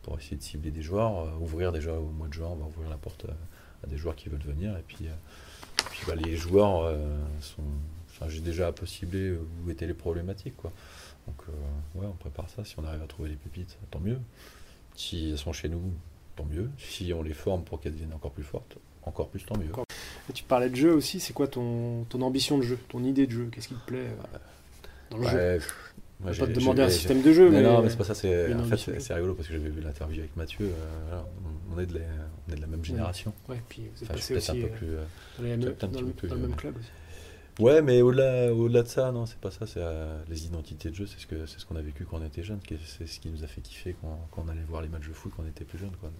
pour essayer de cibler des joueurs, ouvrir déjà au mois de juin, on va ouvrir la porte à, des joueurs qui veulent venir. Et puis, puis bah, les joueurs sont j'ai déjà un peu ciblé où étaient les problématiques. Quoi. Donc, euh, ouais, on prépare ça. Si on arrive à trouver les pépites, tant mieux. Si elles sont chez nous, tant mieux. Si on les forme pour qu'elles deviennent encore plus fortes, encore plus, tant mieux. Et tu parlais de jeu aussi. C'est quoi ton, ton ambition de jeu, ton idée de jeu? Qu'est-ce qui te plaît euh, dans le jeu? Moi, pas te demander un système de jeu, mais, non, mais c'est pas ça. C'est en fait c'est rigolo parce que j'avais vu l'interview avec Mathieu. Euh, on, est de la, on est de la même génération. Ouais, puis vous êtes passé aussi un peu plus, dans, le, même club aussi. Ouais, mais au-delà, au-delà de ça, non, c'est pas ça. C'est euh, les identités de jeu. C'est ce que c'est ce qu'on a vécu quand on était jeune. C'est ce qui nous a fait kiffer quand, quand on allait voir les matchs de foot quand on était plus jeune. Quoi.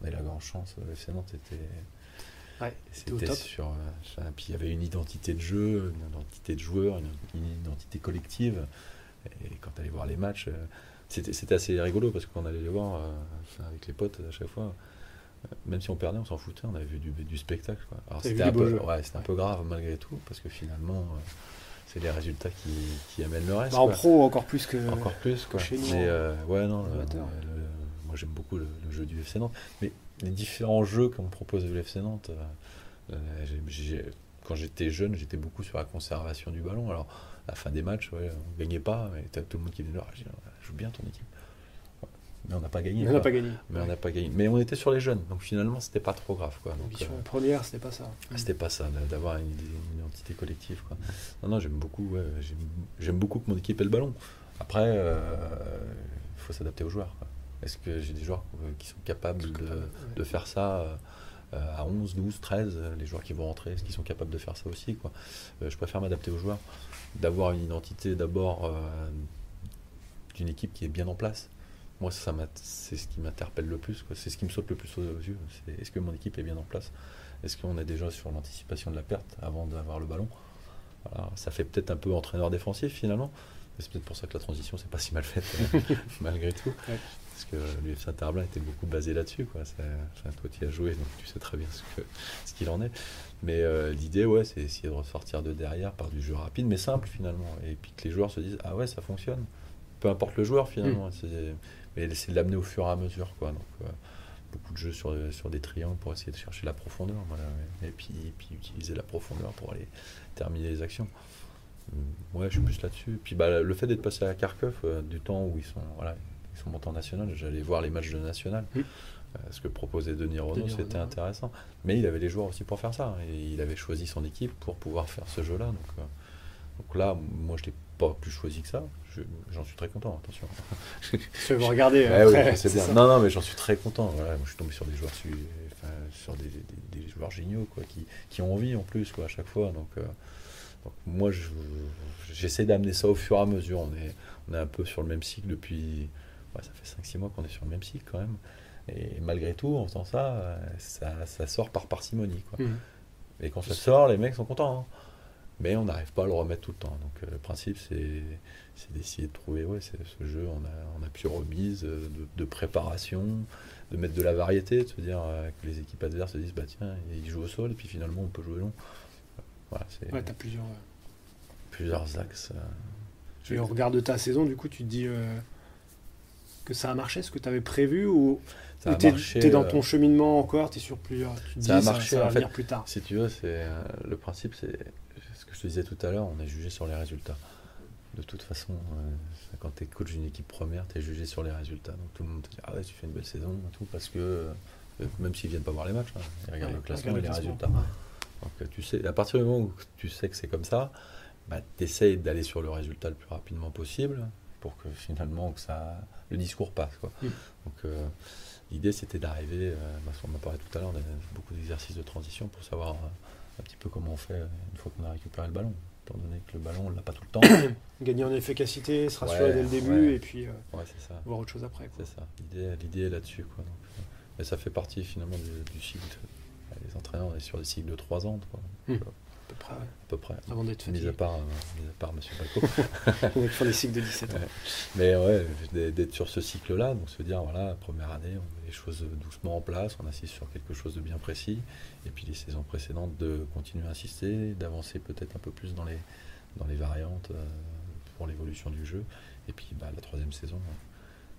On a eu la grande chance. Le FC Nantes était. Ouais, c'était sur. Euh, puis il y avait une identité de jeu, une identité de joueur, une, identité collective. Et quand on allait voir les matchs, euh, c'était, assez rigolo parce qu'on allait les voir avec les potes à chaque fois même si on perdait, on s'en foutait, on avait vu du, spectacle. Alors c'était un, peu, ouais, un peu grave malgré tout, parce que finalement, euh, c'est les résultats qui, amènent le reste. Bah, en pro, encore plus que, encore plus, quoi. chez nous. Mais euh, ouais, non, moi j'aime beaucoup le, jeu du FC Nantes. Mais les différents jeux qu'on propose de l'FC Nantes, euh, quand j'étais jeune, j'étais beaucoup sur la conservation du ballon. Alors, à la fin des matchs, ouais, on gagnait pas, mais tout le monde qui venait là, joue bien ton équipe mais on n'a pas gagné. on n'a pas gagné. Mais on n'a pas gagné. Mais on était sur les jeunes, donc finalement c'était pas trop grave quoi. Donc, euh, première, c'était pas ça. C'était pas ça, d'avoir une, identité collective quoi. Non non, j'aime beaucoup, j'aime beaucoup que mon équipe ait le ballon. Après, il euh, faut s'adapter aux joueurs. Est-ce que j'ai des joueurs euh, qui sont capables de, faire ça à 11, 12, 13, les joueurs qui vont rentrer, est-ce qu'ils sont capables de faire ça aussi quoi Je préfère m'adapter aux joueurs, d'avoir une identité d'abord d'une équipe qui est bien en place moi, ça c'est ce qui m'interpelle le plus. C'est ce qui me saute le plus aux yeux. est-ce que mon équipe est bien en place? Est-ce qu'on est déjà sur l'anticipation de la perte avant d'avoir le ballon? Ça fait peut-être un peu entraîneur défensif finalement. c'est peut-être pour ça que la transition, c'est pas si mal faite [laughs] malgré tout. Parce que l'UFC Interblanc était beaucoup basé là-dessus. Quoi. toi, tu as joué, donc tu sais très bien ce, qu'il en est. Mais euh, l'idée, ouais, c'est essayer de ressortir de derrière par du jeu rapide, mais simple finalement. Et puis que les joueurs se disent Ah ouais, ça fonctionne. Peu importe le joueur finalement. Mm mais essayer de l'amener au fur et à mesure. Quoi. Donc, euh, beaucoup de jeux sur, sur des triangles pour essayer de chercher la profondeur. Voilà, et puis, puis utiliser la profondeur pour aller terminer les actions. Hum, ouais, je suis plus là-dessus. Puis bah, le fait d'être passé à Kharkov, euh, du temps où ils sont, voilà, ils sont en national, j'allais voir les matchs de national. Euh, ce que proposait Denis Renault, c'était intéressant. Mais il avait les joueurs aussi pour faire ça. Et il avait choisi son équipe pour pouvoir faire ce jeu-là. Donc, donc là, moi, je l'ai pas plus choisi que ça. J'en suis très content, attention. Je vais vous regarder. [laughs] bien. Non, non, mais j'en suis très content. Voilà, moi, je suis tombé sur des joueurs, sur des, des, joueurs géniaux, quoi, qui, qui, ont envie en plus, quoi, à chaque fois. Donc, euh, donc moi, j'essaie d'amener ça au fur et à mesure. On est, on est un peu sur le même cycle depuis. Ça fait 5-6 mois qu'on est sur le même cycle quand même. Et malgré tout, en faisant ça, ça, ça sort par parcimonie. Quoi. Mmh. Et quand ça sort, les mecs sont contents. Hein mais on n'arrive pas à le remettre tout le temps. Donc euh, le principe, c'est, d'essayer de trouver ouais, ce jeu on a, on a pu remise euh, de, préparation, de mettre de la variété, de se dire euh, que les équipes adverses se disent bah tiens, ils jouent au sol et puis finalement on peut jouer long. Voilà, c'est, ouais, t'as plusieurs, plusieurs axes. et au regard de ta saison, du coup, tu te dis que ça a marché, ce que tu avais prévu ou tu es, dans ton cheminement encore, tu es sur plusieurs. Tu ça a marché, ça, va venir plus tard. Si tu veux, c'est, le principe, c'est je te disais tout à l'heure, on est jugé sur les résultats. De toute façon, euh, quand tu es coach d'une équipe première, tu es jugé sur les résultats. Donc tout le monde te dit Ah ouais, tu fais une belle saison, tout, parce que même s'ils viennent pas voir les matchs, hein. ils regardent le classement et les résultats. Donc tu sais, à partir du moment où tu sais que c'est comme ça, bah, tu essayes d'aller sur le résultat le plus rapidement possible pour que finalement que ça, le discours passe. Quoi. Donc euh, l'idée c'était d'arriver, euh, bah, on m'a parlé tout à l'heure, beaucoup d'exercices de transition pour savoir euh, un petit peu comment on fait une fois qu'on a récupéré le ballon. Étant donné que le ballon, on l'a pas tout le temps. [coughs] Gagner en efficacité, se rassurer dès le début et puis voir autre chose après. C'est ça, l'idée est là-dessus. Quoi. mais ça fait partie finalement du, cycle. Les entraîneurs, on est sur des cycles de 3 ans. Quoi. Mm peu près. À peu près. Avant d'être fatigué. Mis à part, mis à part M. Paco. On faire des cycles de 17 ans. Mais ouais, d'être sur ce cycle-là, donc se dire, voilà, première année, on met les choses doucement en place, on assiste sur quelque chose de bien précis. Et puis les saisons précédentes, de continuer à insister, d'avancer peut-être un peu plus dans les, dans les variantes euh, pour l'évolution du jeu. Et puis bah, la troisième saison,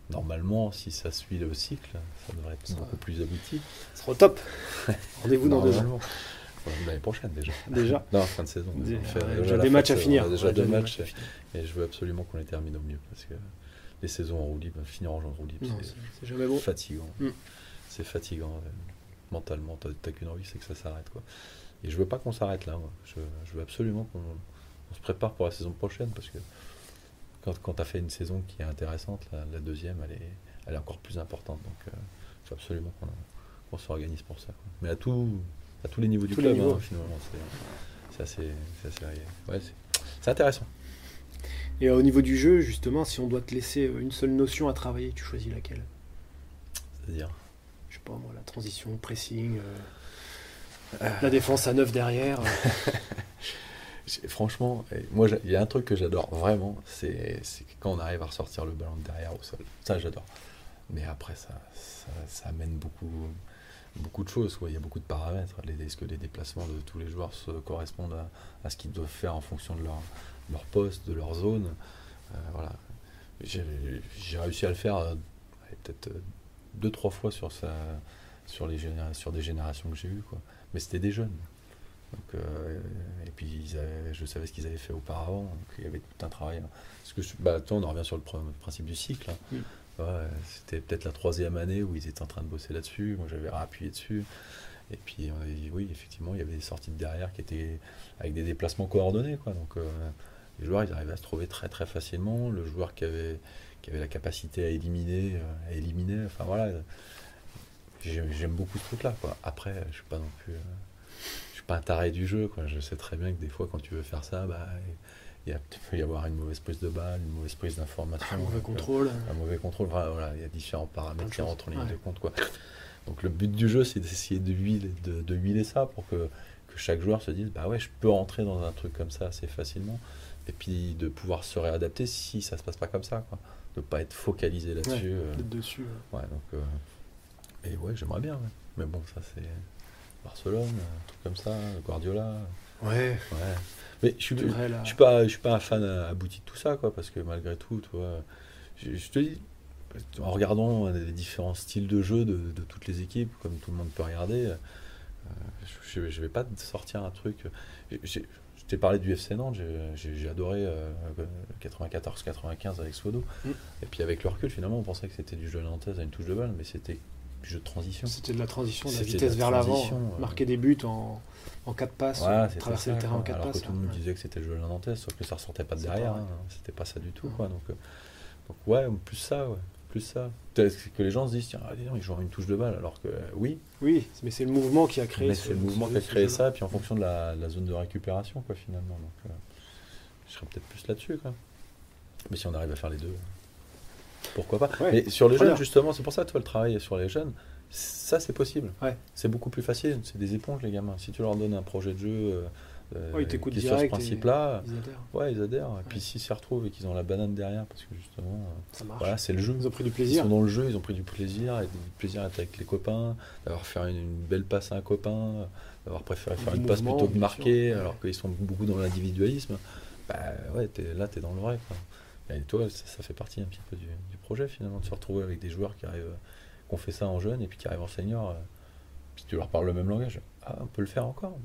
normalement, si ça suit le cycle, ça devrait être beaucoup plus abouti. Ce sera top. [laughs] Rendez-vous dans deux ans. L'année prochaine déjà. Déjà [laughs] Non, fin de saison. Déjà, des matchs à finir. Déjà deux matchs. Et je veux absolument qu'on les termine au mieux. Parce que les saisons en roue libre, finir en roue libre, c'est jamais bon. fatigant. Mm. C'est fatigant. Euh, mentalement, t'as qu'une envie, c'est que ça s'arrête. quoi. Et je veux pas qu'on s'arrête là. Moi. Je, veux absolument qu'on se prépare pour la saison prochaine. Parce que quand, quand tu as fait une saison qui est intéressante, la, deuxième, elle est, elle est encore plus importante. Donc, euh, il faut absolument qu'on s'organise pour ça. Mais à tout, à tous les niveaux du club, hein, finalement. C'est assez, ouais, c'est intéressant. Et euh, au niveau du jeu, justement, si on doit te laisser euh, une seule notion à travailler, tu choisis laquelle? C'est-à-dire? Je sais pas moi, la transition, pressing, euh, la défense à neuf derrière. [laughs] Franchement, moi, il y a un truc que j'adore vraiment, c'est quand on arrive à ressortir le ballon de derrière au sol. Ça, j'adore. Mais après, ça, ça, ça amène beaucoup, beaucoup de choses. Il y a beaucoup de paramètres. Est-ce que les déplacements de tous les joueurs se correspondent à, ce qu'ils doivent faire en fonction de leur, leur poste, de leur zone euh, voilà. J'ai réussi à le faire euh, peut-être euh, deux, trois fois sur, sa, sur, les sur des générations que j'ai eues. Quoi. Mais c'était des jeunes. Et puis je savais ce qu'ils avaient fait auparavant. Donc il y avait tout un travail. Parce que, bah, on en revient sur le principe du cycle. Hein c'était peut-être la troisième année où ils étaient en train de bosser là-dessus. Moi, j'avais appuyé dessus. Et puis, oui, effectivement, il y avait des sorties de derrière qui étaient avec des déplacements coordonnés. Quoi. Donc, euh, les joueurs, ils arrivaient à se trouver très, très facilement. Le joueur qui avait, qui avait la capacité à éliminer, euh, à éliminer. Enfin, voilà. J'aime beaucoup ce truc-là. Après, je suis pas non plus. Euh, pas un taré du jeu. Quoi. Je sais très bien que des fois, quand tu veux faire ça, bah, il, peut y avoir une mauvaise prise de balle, une mauvaise prise d'information. Un mauvais contrôle. Un mauvais contrôle. Voilà, il y a différents paramètres qui rentrent en ligne de compte. Quoi. Donc le but du jeu, c'est d'essayer de huiler, de, huiler ça pour que, que, chaque joueur se dise bah ouais, je peux rentrer dans un truc comme ça assez facilement. Et puis de pouvoir se réadapter si ça se passe pas comme ça. Quoi. De pas être focalisé là-dessus. Euh. dessus. Ouais, donc, euh, et ouais, j'aimerais bien. Mais bon, ça c'est Barcelone, un truc comme ça, Guardiola. Ouais. Ouais. Mais je suis, je suis pas, je suis pas un fan abouti de tout ça, quoi, parce que malgré tout, toi, je, te dis, en regardant les différents styles de jeu de, toutes les équipes, comme tout le monde peut regarder, euh, je, ne vais pas sortir un truc. Je t'ai parlé du FC Nantes, j'ai adoré 94-95 avec Swodo. Mm. Et puis avec le recul, finalement, on pensait que c'était du jeu nantaise à une touche de balle, mais c'était jeu de transition. C'était de la transition, de la vitesse vers l'avant, marquer des buts en, en quatre passes, traverser le terrain en quatre alors passes. que tout le monde disait que c'était le jeu de Nantes, sauf que ça ressortait pas de derrière, hein. c'était pas ça du tout. Quoi, donc, euh, donc, ouais, plus ça, ouais, plus ça. Que les gens se disent, tiens, ils jouent une touche de balle, alors que oui. Oui, mais c'est le mouvement qui a créé Mais c'est le mouvement qui a créé ça, et puis en fonction de la, zone de récupération, quoi, finalement. Donc, euh, je serais peut-être plus là-dessus, quoi. Mais si on arrive à faire les deux. Pourquoi pas Mais sur les jeunes, justement, c'est pour ça, toi, le travail sur les jeunes, ça, c'est possible. C'est beaucoup plus facile. C'est des éponges, les gamins. Si tu leur donnes un projet de jeu euh, euh qui est sur ce principe-là, ils adhèrent. Ouais, ils adhèrent. Et puis s'ils s'y retrouvent et qu'ils ont la banane derrière, parce que justement, euh, voilà, c'est le jeu. Ils ont pris du plaisir. Ils sont dans le jeu, ils ont pris du plaisir, et du plaisir d'être avec les copains, d'avoir fait une, belle passe à un copain, d'avoir préféré faire une passe plutôt que marquer, alors qu'ils sont beaucoup dans l'individualisme. Bah ouais, es, là, tu es dans le vrai. Et toi, ça, fait partie un petit peu du, du, projet finalement, de se retrouver avec des joueurs qui arrivent qu'on fait ça en jeune et puis qui arrivent en senior, euh, puis tu leur parles le même langage. Ah, on peut le faire encore.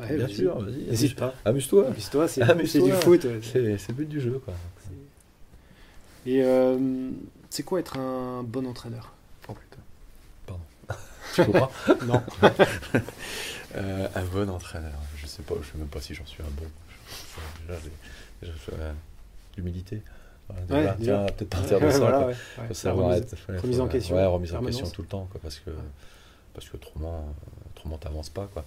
Bien sûr, vas-y. N'hésite pas. Amuse-toi. Amuse-toi, c'est du foot. C'est le but du jeu. Quoi. Et euh, c'est quoi être un bon entraîneur oh, Pardon. tu comprends Non. euh, un bon entraîneur, je sais pas, je sais même pas si j'en suis un bon. Déjà, déjà, l'humilité. Ouais, peut-être partir de [laughs] ça. Voilà, ouais, remise, en question. Ouais, remise en question tout le temps, quoi, parce que, parce que autrement, autrement t'avances pas, quoi.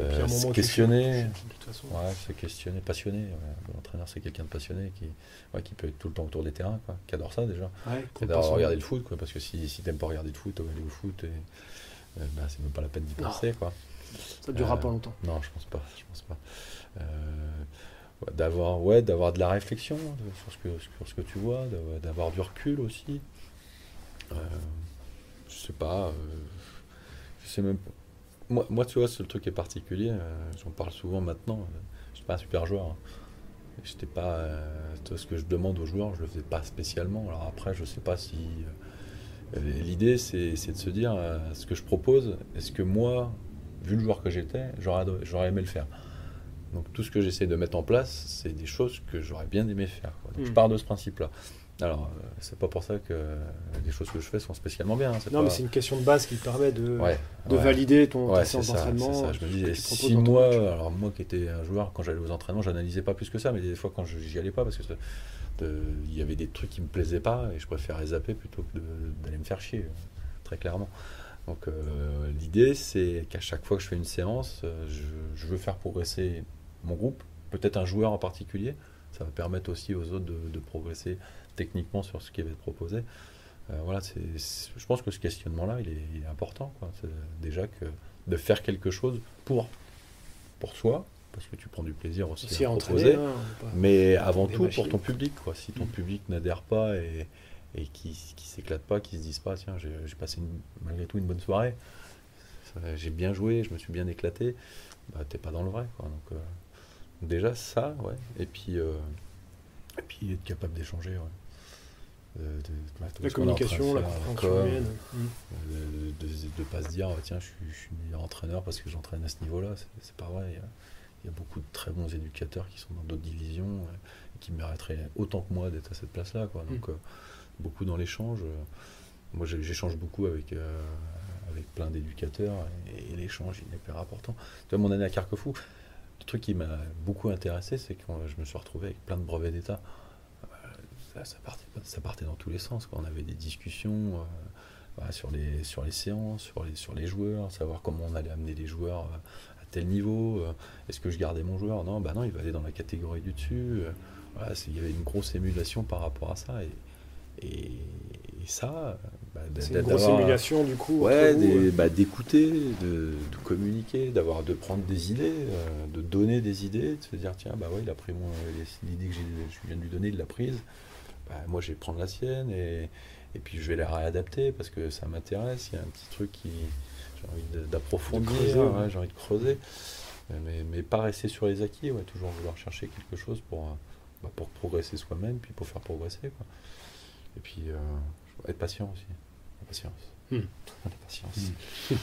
Euh, se questionner, ouais, se questionner, passionné. L'entraîneur, c'est quelqu'un de passionné qui, ouais, qui peut être tout le temps autour des terrains, quoi, qui adore ça déjà. Ouais, qui adore regarder le foot, quoi, parce que si, si t'aimes pas regarder le foot, aller au foot, et, euh, bah, c'est même pas la peine d'y penser, quoi. Ça durera euh, pas longtemps. Non, je pense pas. Je pense pas. Euh, d'avoir ouais, d'avoir de la réflexion sur ce que, sur ce que tu vois, d'avoir du recul aussi. Euh, je sais pas, euh, je sais même. Moi, moi, tu vois, le truc est particulier, euh, j'en parle souvent maintenant, je suis pas un super joueur. Hein. J'étais pas. ce que je demande aux joueurs, je le faisais pas spécialement. Alors après, je sais pas si. L'idée, c'est de se dire ce que je propose, est-ce que moi, vu le joueur que j'étais, j'aurais aimé le faire? Donc tout ce que j'essaie de mettre en place, c'est des choses que j'aurais bien aimé faire. Donc, Je hmm. pars de ce principe-là. Alors, euh, c'est pas pour ça que les choses que je fais sont spécialement bien. Hein, non, mais c'est une question de base qui permet de, de valider ton ouais, séance d'entraînement. Je me dis, si moi, alors moi qui étais un joueur, quand j'allais aux entraînements, j'analysais pas plus que ça, mais des fois quand j'y allais pas, parce que il y avait des trucs qui me plaisaient pas et je préférais zapper plutôt que d'aller me faire chier, très clairement. Donc euh, l'idée, c'est qu'à chaque fois que je fais une séance, euh, je, je veux faire progresser mon groupe, peut-être un joueur en particulier. Ça va permettre aussi aux autres de, progresser techniquement sur ce qui va être proposé. Euh, voilà, c'est, je pense que ce questionnement-là, il est, important. déjà que de faire quelque chose pour, pour soi, parce que tu prends du plaisir aussi, à proposer, hein, mais avant tout pour ton public. Quoi. Si ton mm. public n'adhère pas et, et qui, qui s'éclate pas, qui se disent pas, tiens, j'ai, passé malgré tout une bonne soirée, j'ai bien joué, je me suis bien éclaté, bah, t'es pas dans le vrai. Quoi. Donc, euh, Déjà ça, ouais. Et puis, euh, et puis être capable d'échanger, ouais. Euh, de, la communication, la compréhension humaine. Euh, de ne pas se dire, tiens, je suis, je suis meilleur entraîneur parce que j'entraîne à ce niveau-là. C'est pas vrai. Il y, a, beaucoup de très bons éducateurs qui sont dans d'autres divisions et qui mériteraient autant que moi d'être à cette place-là. Quoi. Donc, mm. beaucoup dans l'échange. Moi, j'échange beaucoup avec, avec plein d'éducateurs et, l'échange, il est hyper important. Tu vois, mon année à Carquefou, truc qui m'a beaucoup intéressé, c'est que je me suis retrouvé avec plein de brevets d'État. Euh, ça, partait, ça, partait, dans tous les sens. On avait des discussions euh, sur, les, sur les séances, sur les, joueurs, savoir comment on allait amener les joueurs euh, à tel niveau. Est-ce que je gardais mon joueur? Non, bah non, il va aller dans la catégorie du dessus. Il y avait une grosse émulation par rapport à ça. Et, ça, bah, c'est une grosse émulation du coup. Ouais, euh. bah, d'écouter, de, communiquer, d'avoir, de prendre des idées, euh, de donner des idées, de se dire tiens bah ouais, il a pris mon, l'idée que je viens de lui donner, il l'a prise. Bah, moi, je vais prendre la sienne et, et puis je vais la réadapter parce que ça m'intéresse. Il y a un petit truc qui j'ai envie d'approfondir, j'ai envie de creuser, mais, mais, pas rester sur les acquis, ouais, toujours vouloir chercher quelque chose pour, bah, pour progresser soi-même, puis pour faire progresser. Quoi. Et puis, euh, être patient aussi. Patience. Hmm. La patience. [laughs]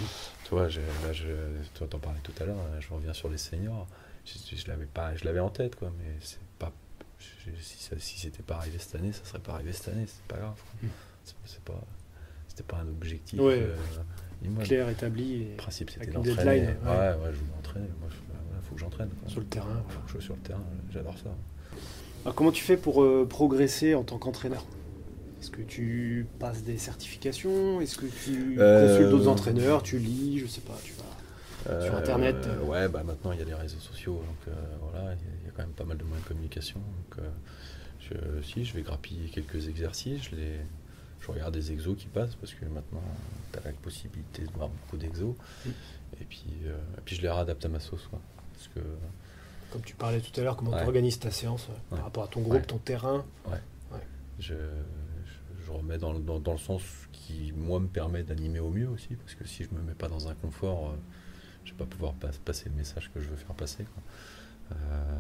Tu vois, je, là, je, tu t'en parlais tout à l'heure, je reviens sur les seniors. Je, je l'avais pas, je l'avais en tête, quoi, mais c'est pas. si, ça, si c'était pas arrivé cette année, ça serait pas arrivé cette année, c'est pas grave. Hmm. C'est, pas, c'était pas un objectif. Euh, clair, établi. Le principe, c'était d'entraîner. Ouais. ouais, ouais, je voulais entraîner. Moi, il faut que j'entraîne. Sur le terrain. Faut que je sois sur le terrain. J'adore ça. Alors, comment tu fais pour euh, progresser en tant qu'entraîneur? Est-ce que tu passes des certifications? Est-ce que tu euh, consultes d'autres entraîneurs? Tu lis Je sais pas, tu vas sur euh, Internet? Ouais, bah maintenant il y a les réseaux sociaux, donc euh, voilà, il y, a quand même pas mal de moyens de communication. Donc, je, si, je vais grappiller quelques exercices, je, les, je regarde des exos qui passent, parce que maintenant tu as la possibilité de voir beaucoup d'exos. Mm. Et, puis, puis je les réadapte à ma sauce. parce que, Comme tu parlais tout à l'heure, comment tu organises ta séance par rapport à ton groupe, ton terrain? Ouais. Je, je remets dans, dans, le sens qui, moi, me permet d'animer au mieux aussi, parce que si je me mets pas dans un confort, euh, je vais pas pouvoir passer le message que je veux faire passer. Euh,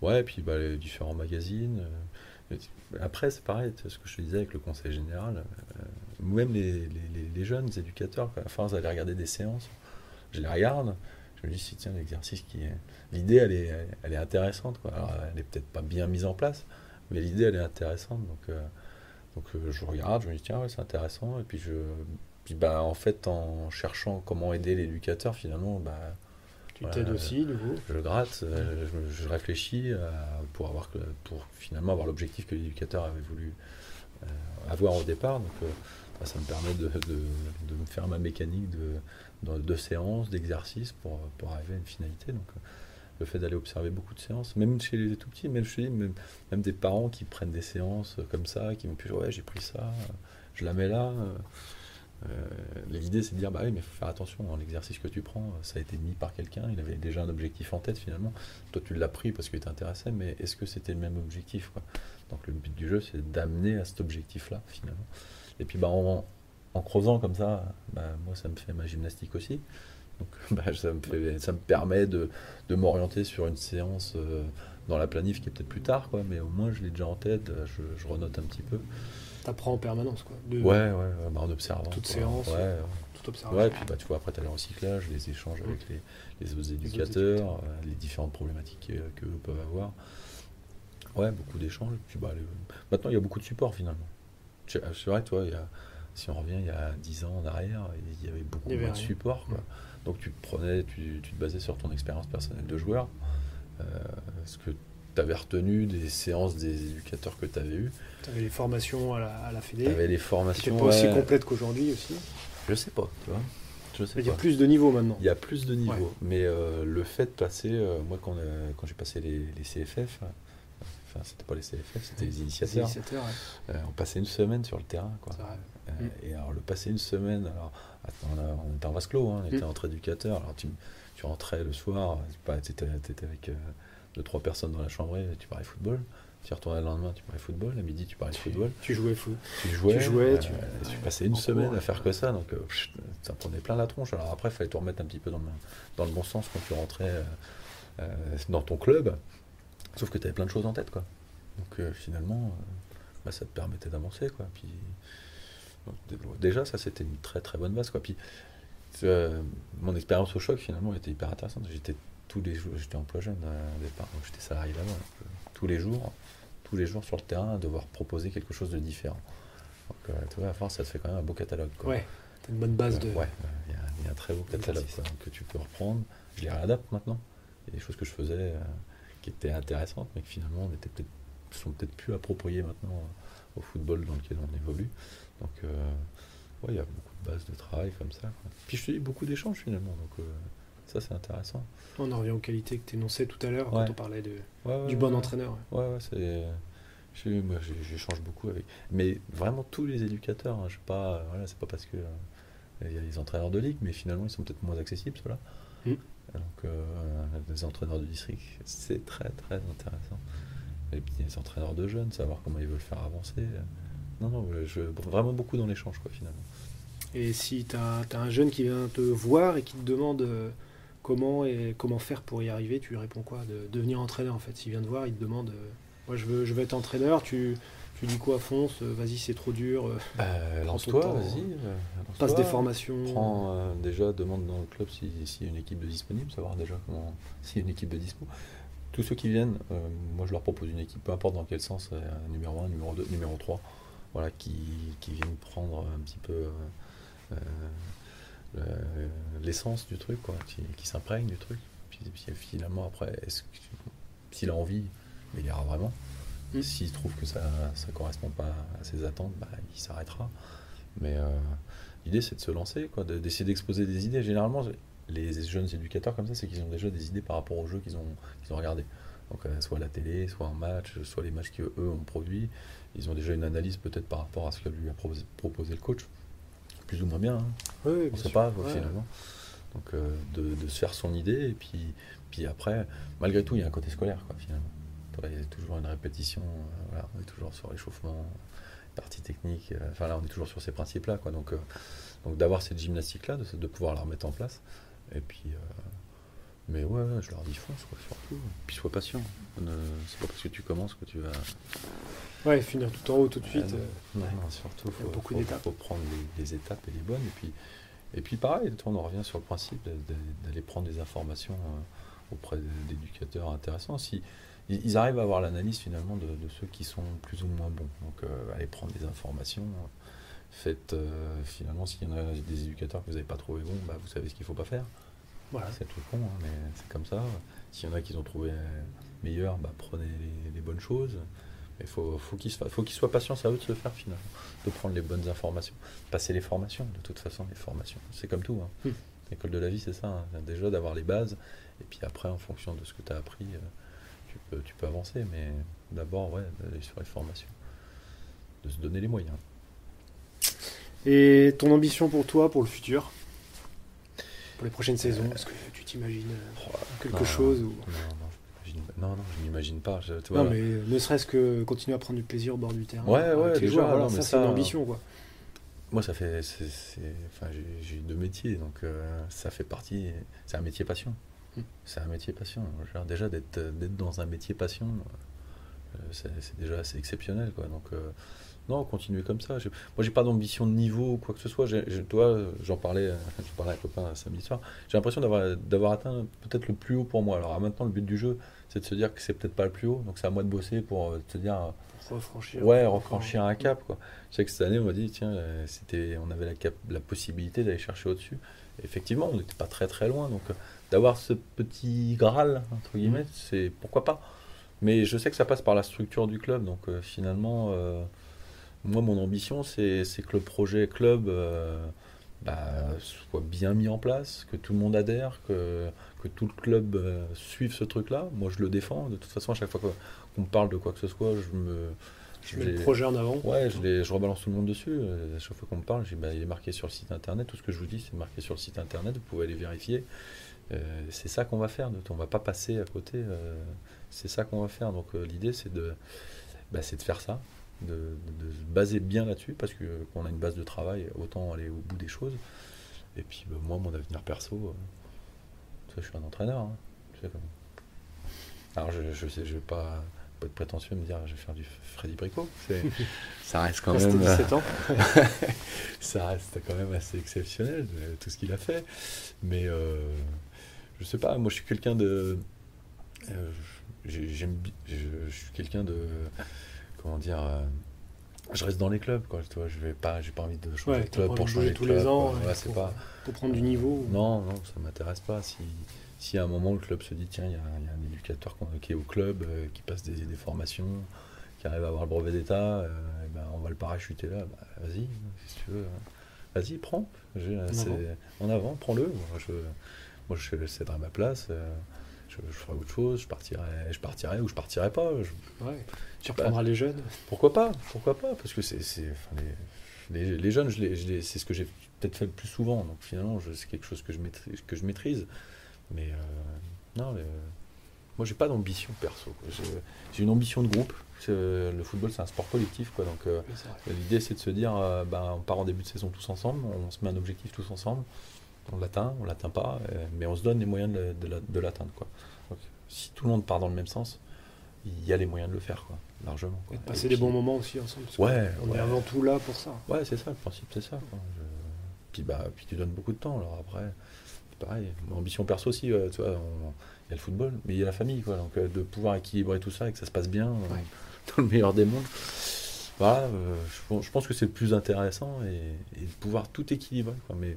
ouais, et puis bah, les différents magazines. Euh, après, c'est pareil, ce que je te disais avec le conseil général, même les, les, jeunes éducateurs, à ils allaient regarder des séances, je les regarde, je me dis, si tiens, l'exercice qui est. L'idée, elle est, elle est intéressante. Quoi. Alors, elle est peut-être pas bien mise en place, mais l'idée, elle est intéressante. Donc, donc euh, je regarde, je me dis tiens, ouais, c'est intéressant, et puis je, puis bah, en fait, en cherchant comment aider l'éducateur, finalement, bah, tu t'aides aussi, du coup Je gratte, je, réfléchis pour, avoir, pour finalement avoir l'objectif que l'éducateur avait voulu avoir au départ. Donc, bah, ça me permet de, de, me faire ma mécanique de, de séances, d'exercices pour, pour arriver à une finalité. Donc, le fait d'aller observer beaucoup de séances, même chez les tout petits, même, je dis, même, des parents qui prennent des séances comme ça, qui vont plus ouais j'ai pris ça, je la mets là. Euh, l'idée c'est de dire bah oui mais il faut faire attention dans l'exercice que tu prends, ça a été mis par quelqu'un, il avait déjà un objectif en tête finalement. Toi tu l'as pris parce qu'il t'intéressait, mais est-ce que c'était le même objectif quoi? Donc le but du jeu c'est d'amener à cet objectif là finalement. Et puis bah en, en creusant comme ça, bah, moi ça me fait ma gymnastique aussi. Donc [laughs] bah, ça, me ça me permet de, de m'orienter sur une séance euh, dans la planif qui est peut-être plus tard, quoi, mais au moins je l'ai déjà en tête, euh, je, je, renote un petit peu. T'apprends en permanence, quoi. De, ouais, ouais, bah, en observant. Toute séance, ouais, toute observation. Ouais, puis bah, tu vois, après tu as le recyclage, les échanges avec les, les, autres éducateurs, euh, les, différentes problématiques qu'eux peuvent avoir. Ouais, beaucoup d'échanges. Puis bah, maintenant, il y a beaucoup de support finalement. C'est vrai, toi, il y a, si on revient il y a 10 ans en arrière, il y avait beaucoup de support. Quoi. Donc tu te prenais, tu, te basais sur ton expérience personnelle de joueur, euh, ce que tu avais retenu des séances des éducateurs que tu avais eues? Tu avais les formations à la, à la Fédé. Tu avais les formations. pas aussi complète qu'aujourd'hui aussi? Je sais pas, tu vois. Je sais il y a plus de niveaux maintenant. Il y a plus de niveaux. Mais euh, le fait de passer, euh, moi quand, quand j'ai passé les, les CFF, enfin c'était pas les CFF, c'était les initiateurs. on passait une semaine sur le terrain. Quoi. Mm. Et alors le passer une semaine, alors on, était en vase clos, hein, on était mm. entre éducateurs. Alors tu, tu rentrais le soir, tu étais, avec euh, deux, trois personnes dans la chambre et tu parlais football. Tu retournais le lendemain, tu parlais football. À midi, tu parlais football. Tu jouais foot. Tu jouais. Tu, jouais, tu, passais une semaine à faire que ça. Donc, euh, ça prenait plein la tronche. Alors après, il fallait te remettre un petit peu dans le, dans le bon sens quand tu rentrais euh, dans ton club. Sauf que tu avais plein de choses en tête. Quoi. Donc, finalement, bah, ça te permettait d'avancer. Quoi. Puis, déjà, ça c'était une très très bonne base. Quoi. Puis, euh, mon expérience au choc finalement était hyper intéressante. J'étais tous les jours, j'étais emploi jeune euh, départ, donc j'étais salarié là-bas. Euh, tous les jours, tous les jours sur le terrain, devoir proposer quelque chose de différent. Donc, tu vois, à force, ça te fait quand même un beau catalogue. Quoi. Ouais, t'as une bonne base de. Ouais, il y, a un très beau catalogue que tu peux reprendre. Je les réadapte maintenant. Il y a des choses que je faisais qui étaient intéressantes, mais qui finalement n'étaient peut-être sont peut-être plus appropriées maintenant au football dans lequel on évolue. Donc, euh, il y a beaucoup de bases de travail comme ça. Puis je te dis beaucoup d'échanges finalement, donc euh, ça c'est intéressant. On en revient aux qualités que tu énonçais tout à l'heure quand on parlait de, du bon entraîneur. Ouais, ouais, c'est. Moi, j'échange beaucoup avec. Mais vraiment tous les éducateurs, hein, je pas. Voilà, c'est pas parce que. Euh, il y a les entraîneurs de ligue, mais finalement ils sont peut-être moins accessibles, ceux-là. Mm. Donc, les entraîneurs de district, c'est très très intéressant. Les entraîneurs de jeunes, savoir comment ils veulent faire avancer. Non, non, je, vraiment beaucoup dans l'échange, quoi, finalement. Et si tu as, un jeune qui vient te voir et qui te demande euh, comment, et, comment faire pour y arriver, tu lui réponds quoi? De devenir entraîneur, en fait. S'il vient te voir, il te demande euh, Moi, je veux, je veux être entraîneur, tu, tu dis quoi, fonce euh, Vas-y, c'est trop dur. Bah, lance-toi, vas-y. passe des formations. Prends, déjà, demande dans le club s'il y a une équipe de disponible, savoir déjà comment. S'il y a une équipe de dispo tous ceux qui viennent, moi je leur propose une équipe, peu importe dans quel sens, numéro 1, numéro 2, numéro 3 voilà, qui, qui, viennent prendre un petit peu euh, euh, l'essence du truc, quoi, qui, qui s'imprègne du truc. Puis, finalement, après, s'il a envie, il ira vraiment. Mm. S'il trouve que ça ne correspond pas à ses attentes, bah, il s'arrêtera. Mais euh, l'idée, c'est de se lancer, quoi, d'essayer d'exposer des idées. Généralement, les jeunes éducateurs comme ça, c'est qu'ils ont déjà des idées par rapport aux jeux qu'ils ont, qu'ils ont regardés. Donc, soit la télé, soit en match, soit les matchs qu'eux ont produits ils ont déjà une analyse peut-être par rapport à ce que lui a proposé, le coach, plus ou moins bien. Hein. Oui, on ne sait pas finalement. Donc euh, de, se faire son idée et puis, puis après, malgré tout, il y a un côté scolaire quoi, finalement. Il y a toujours une répétition, euh, on est toujours sur l'échauffement, partie technique, euh, enfin là on est toujours sur ces principes-là. Quoi, donc donc d'avoir cette gymnastique-là, de, de, pouvoir la remettre en place. Et puis mais ouais, je leur dis fonce, quoi, surtout. Puis sois patient. C'est pas parce que tu commences que tu vas. Ouais, finir tout en haut tout de suite. Euh, non, surtout, il faut, beaucoup faut prendre les, étapes et les bonnes. Et puis, et puis pareil, on en revient sur le principe d'aller prendre des informations euh, auprès d'éducateurs intéressants. Si, ils arrivent à avoir l'analyse finalement de, ceux qui sont plus ou moins bons. Donc, euh, aller prendre des informations. Faites, finalement, s'il y en a des éducateurs que vous n'avez pas trouvé bons, bah, vous savez ce qu'il ne faut pas faire. Voilà. C'est tout con, hein, mais c'est comme ça. S'il y en a qui ont trouvé meilleur, bah, prenez les, bonnes choses. Il faut, faut qu'ils soient patients, c'est à eux de se faire finalement, de prendre les bonnes informations. Passer les formations, de toute façon, les formations. C'est comme tout. Hein. Hmm. L'école de la vie, c'est ça. Hein. Déjà d'avoir les bases, et puis après, en fonction de ce que tu as appris, euh, tu, peux, tu peux avancer. Mais d'abord, ouais, d'aller sur les formations, de se donner les moyens. Et ton ambition pour toi, pour le futur? Pour les prochaines saisons Est-ce que tu t'imagines euh, quelque chose ou... Non, non, je n'imagine pas. non, mais ne serait-ce que continuer à prendre du plaisir au bord du terrain. Ouais, ouais, déjà, ça, c'est une ambition, quoi. Moi, ça fait. Enfin, j'ai deux métiers, donc euh, ça fait partie. C'est un métier passion. Hmm. C'est un métier passion. Genre, déjà, d'être dans un métier passion, euh, c'est déjà assez exceptionnel, quoi. Donc, non, continuer comme ça. Moi, j'ai pas d'ambition de niveau ou quoi que ce soit. toi, j'en parlais, [laughs] je parlais à un copain samedi soir. J'ai l'impression d'avoir atteint peut-être le plus haut pour moi. Alors, maintenant, le but du jeu, c'est de se dire que c'est peut-être pas le plus haut. Donc, c'est à moi de bosser pour te dire. Refranchir. Ouais, refranchir un cap, quoi. Je sais que cette année, on m'a dit, tiens, euh, c'était, on avait la, cap, la possibilité d'aller chercher au-dessus. Effectivement, on n'était pas très très loin. Donc, euh, d'avoir ce petit Graal, entre guillemets, mmh. c'est pourquoi pas. Mais je sais que ça passe par la structure du club. Donc, euh, finalement, moi, mon ambition, c'est que le projet club bah, soit bien mis en place, que tout le monde adhère, que, que tout le club suive ce truc-là. Moi, je le défends. De toute façon, à chaque fois qu'on parle de quoi que ce soit, je me je mets le projet en avant. Ouais, je, je, rebalance tout le monde dessus. Euh, à chaque fois qu'on me parle, bah, il est marqué sur le site internet. Tout ce que je vous dis, c'est marqué sur le site internet. Vous pouvez aller vérifier. Euh, c'est ça qu'on va faire. On ne va pas passer à côté. Euh, c'est ça qu'on va faire. Donc l'idée, c'est de, bah, de faire ça, de, se baser bien là-dessus, parce que qu'on a une base de travail, autant aller au bout des choses. Et puis bah, moi, mon avenir perso, je suis un entraîneur. Hein, Alors je, je sais, je vais pas pas de prétentieux de me dire je vais faire du Freddy Bricot. [laughs] ça reste quand même. 17 ans. [laughs] ça reste quand même assez exceptionnel tout ce qu'il a fait. Mais euh, je sais pas, moi je suis quelqu'un de. Euh, j'aime, je, suis quelqu'un de. Comment dire euh, je reste dans les clubs quoi tu vois je vais pas j'ai pas envie de changer de club pour changer tous de les ans c'est pas pour prendre du niveau non non ça m'intéresse pas si si à un moment le club se dit tiens, il y, a un éducateur qui est au club, euh, qui passe des, formations, qui arrive à avoir le brevet d'État, euh, ben, on va le parachuter là, bah, vas-y, si tu veux. Hein. Vas-y, prends. En avant, prends-le. Moi, je, moi, je céderai ma place. Euh, je, ferai autre chose. Je partirai, je partirai ou je partirai pas. tu reprendras les jeunes. Pourquoi pas Pourquoi pas Parce que c'est, les, les, jeunes, c'est ce que j'ai peut-être fait le plus souvent. Donc finalement, c'est quelque chose que je maîtrise. Que je maîtrise. Mais euh, non, euh, moi j'ai pas d'ambition perso. J'ai une ambition de groupe. Le football c'est un sport collectif. Quoi, donc euh, l'idée c'est de se dire bah, on part en début de saison tous ensemble, on se met un objectif tous ensemble. On l'atteint, on l'atteint pas, mais on se donne les moyens de, l'atteindre. Quoi. si tout le monde part dans le même sens, il y a les moyens de le faire, quoi, largement. Et de passer des bons moments aussi ensemble. ouais, on est avant tout là pour ça. Ouais, c'est ça, le principe, c'est ça. Puis, bah, puis tu donnes beaucoup de temps. Alors après, pareil. Mon ambition perso aussi, euh, tu vois, il y a le football, mais il y a la famille, quoi. Donc euh, de pouvoir équilibrer tout ça et que ça se passe bien euh, dans le meilleur des mondes. Voilà, je, pense que c'est le plus intéressant et, de pouvoir tout équilibrer. Quoi. Mais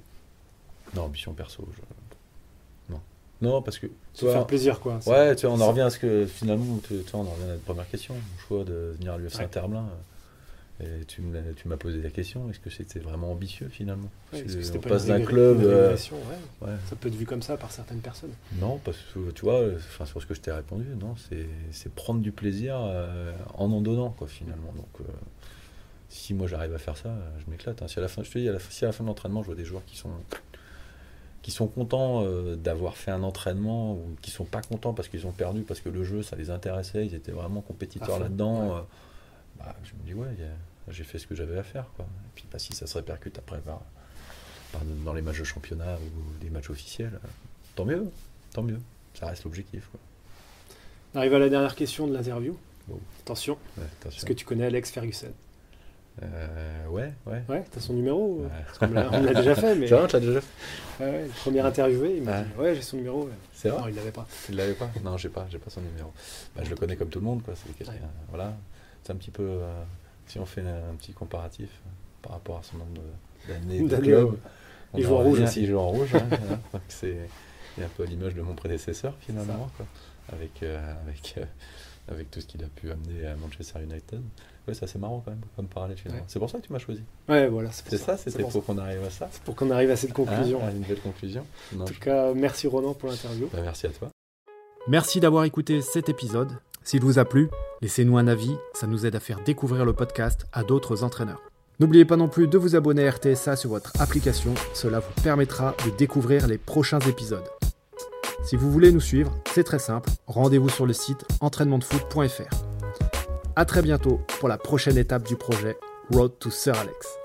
non, ambition perso, non. Non, parce que. Ça fait plaisir, quoi. Ouais, tu vois, on en revient à ce que finalement, tu vois, on en revient à la première question. Mon choix de venir à l'UFC ouais. Interblain. Et tu m'as posé la question, est-ce que c'était vraiment ambitieux finalement? On passe d'un club. Euh, ça peut être vu comme ça par certaines personnes. Non, parce que tu vois, enfin, sur ce que je t'ai répondu, non, c'est prendre du plaisir euh, en en donnant, quoi, finalement. Donc, euh, si moi j'arrive à faire ça, je m'éclate. Hein. Si à la fin, je te dis, à la, si à la fin de l'entraînement, je vois des joueurs qui sont qui sont contents d'avoir fait un entraînement ou qui sont pas contents parce qu'ils ont perdu, parce que le jeu ça les intéressait, ils étaient vraiment compétiteurs là-dedans. Bah, je me dis, ouais, j'ai fait ce que j'avais à faire. Quoi. Et puis, bah, si ça se répercute après dans les matchs de championnat ou des matchs officiels, tant mieux, tant mieux. Ça reste l'objectif. On arrive à la dernière question de l'interview. Attention. Est-ce que tu connais Alex Ferguson? Euh, ouais, ouais. Ouais, t'as son numéro On l'a déjà fait, mais. tu l'as déjà fait ouais, Le premier interviewé, il m'a dit Ouais, j'ai son numéro. C'est vrai Non, il l'avait pas. Il l'avait pas? Non, j'ai pas, j'ai pas son numéro. Bah, je le connais comme tout le monde, quoi. C'est Voilà. C'est un petit peu. Euh, si on fait un, petit comparatif, par rapport à son nombre d'années de club. Il joue en rouge. Il joue en rouge. Hein, [laughs] c'est un peu à l'image de mon prédécesseur finalement, avec, avec, avec tout ce qu'il a pu amener à Manchester United. Ouais, c'est assez marrant quand même comme parallèle finalement. C'est pour ça que tu m'as choisi. Ouais, voilà. C'est ça, c'était pour qu'on arrive à ça. C'est pour qu'on arrive à cette conclusion. à une belle conclusion. en tout cas, merci Ronan pour l'interview. Bah, merci à toi. Merci d'avoir écouté cet épisode. S'il vous a plu, laissez-nous un avis, ça nous aide à faire découvrir le podcast à d'autres entraîneurs. N'oubliez pas non plus de vous abonner à RTSA sur votre application, cela vous permettra de découvrir les prochains épisodes. Si vous voulez nous suivre, c'est très simple, rendez-vous sur le site entraînementdefoot.fr. A très bientôt pour la prochaine étape du projet Road to Sir Alex.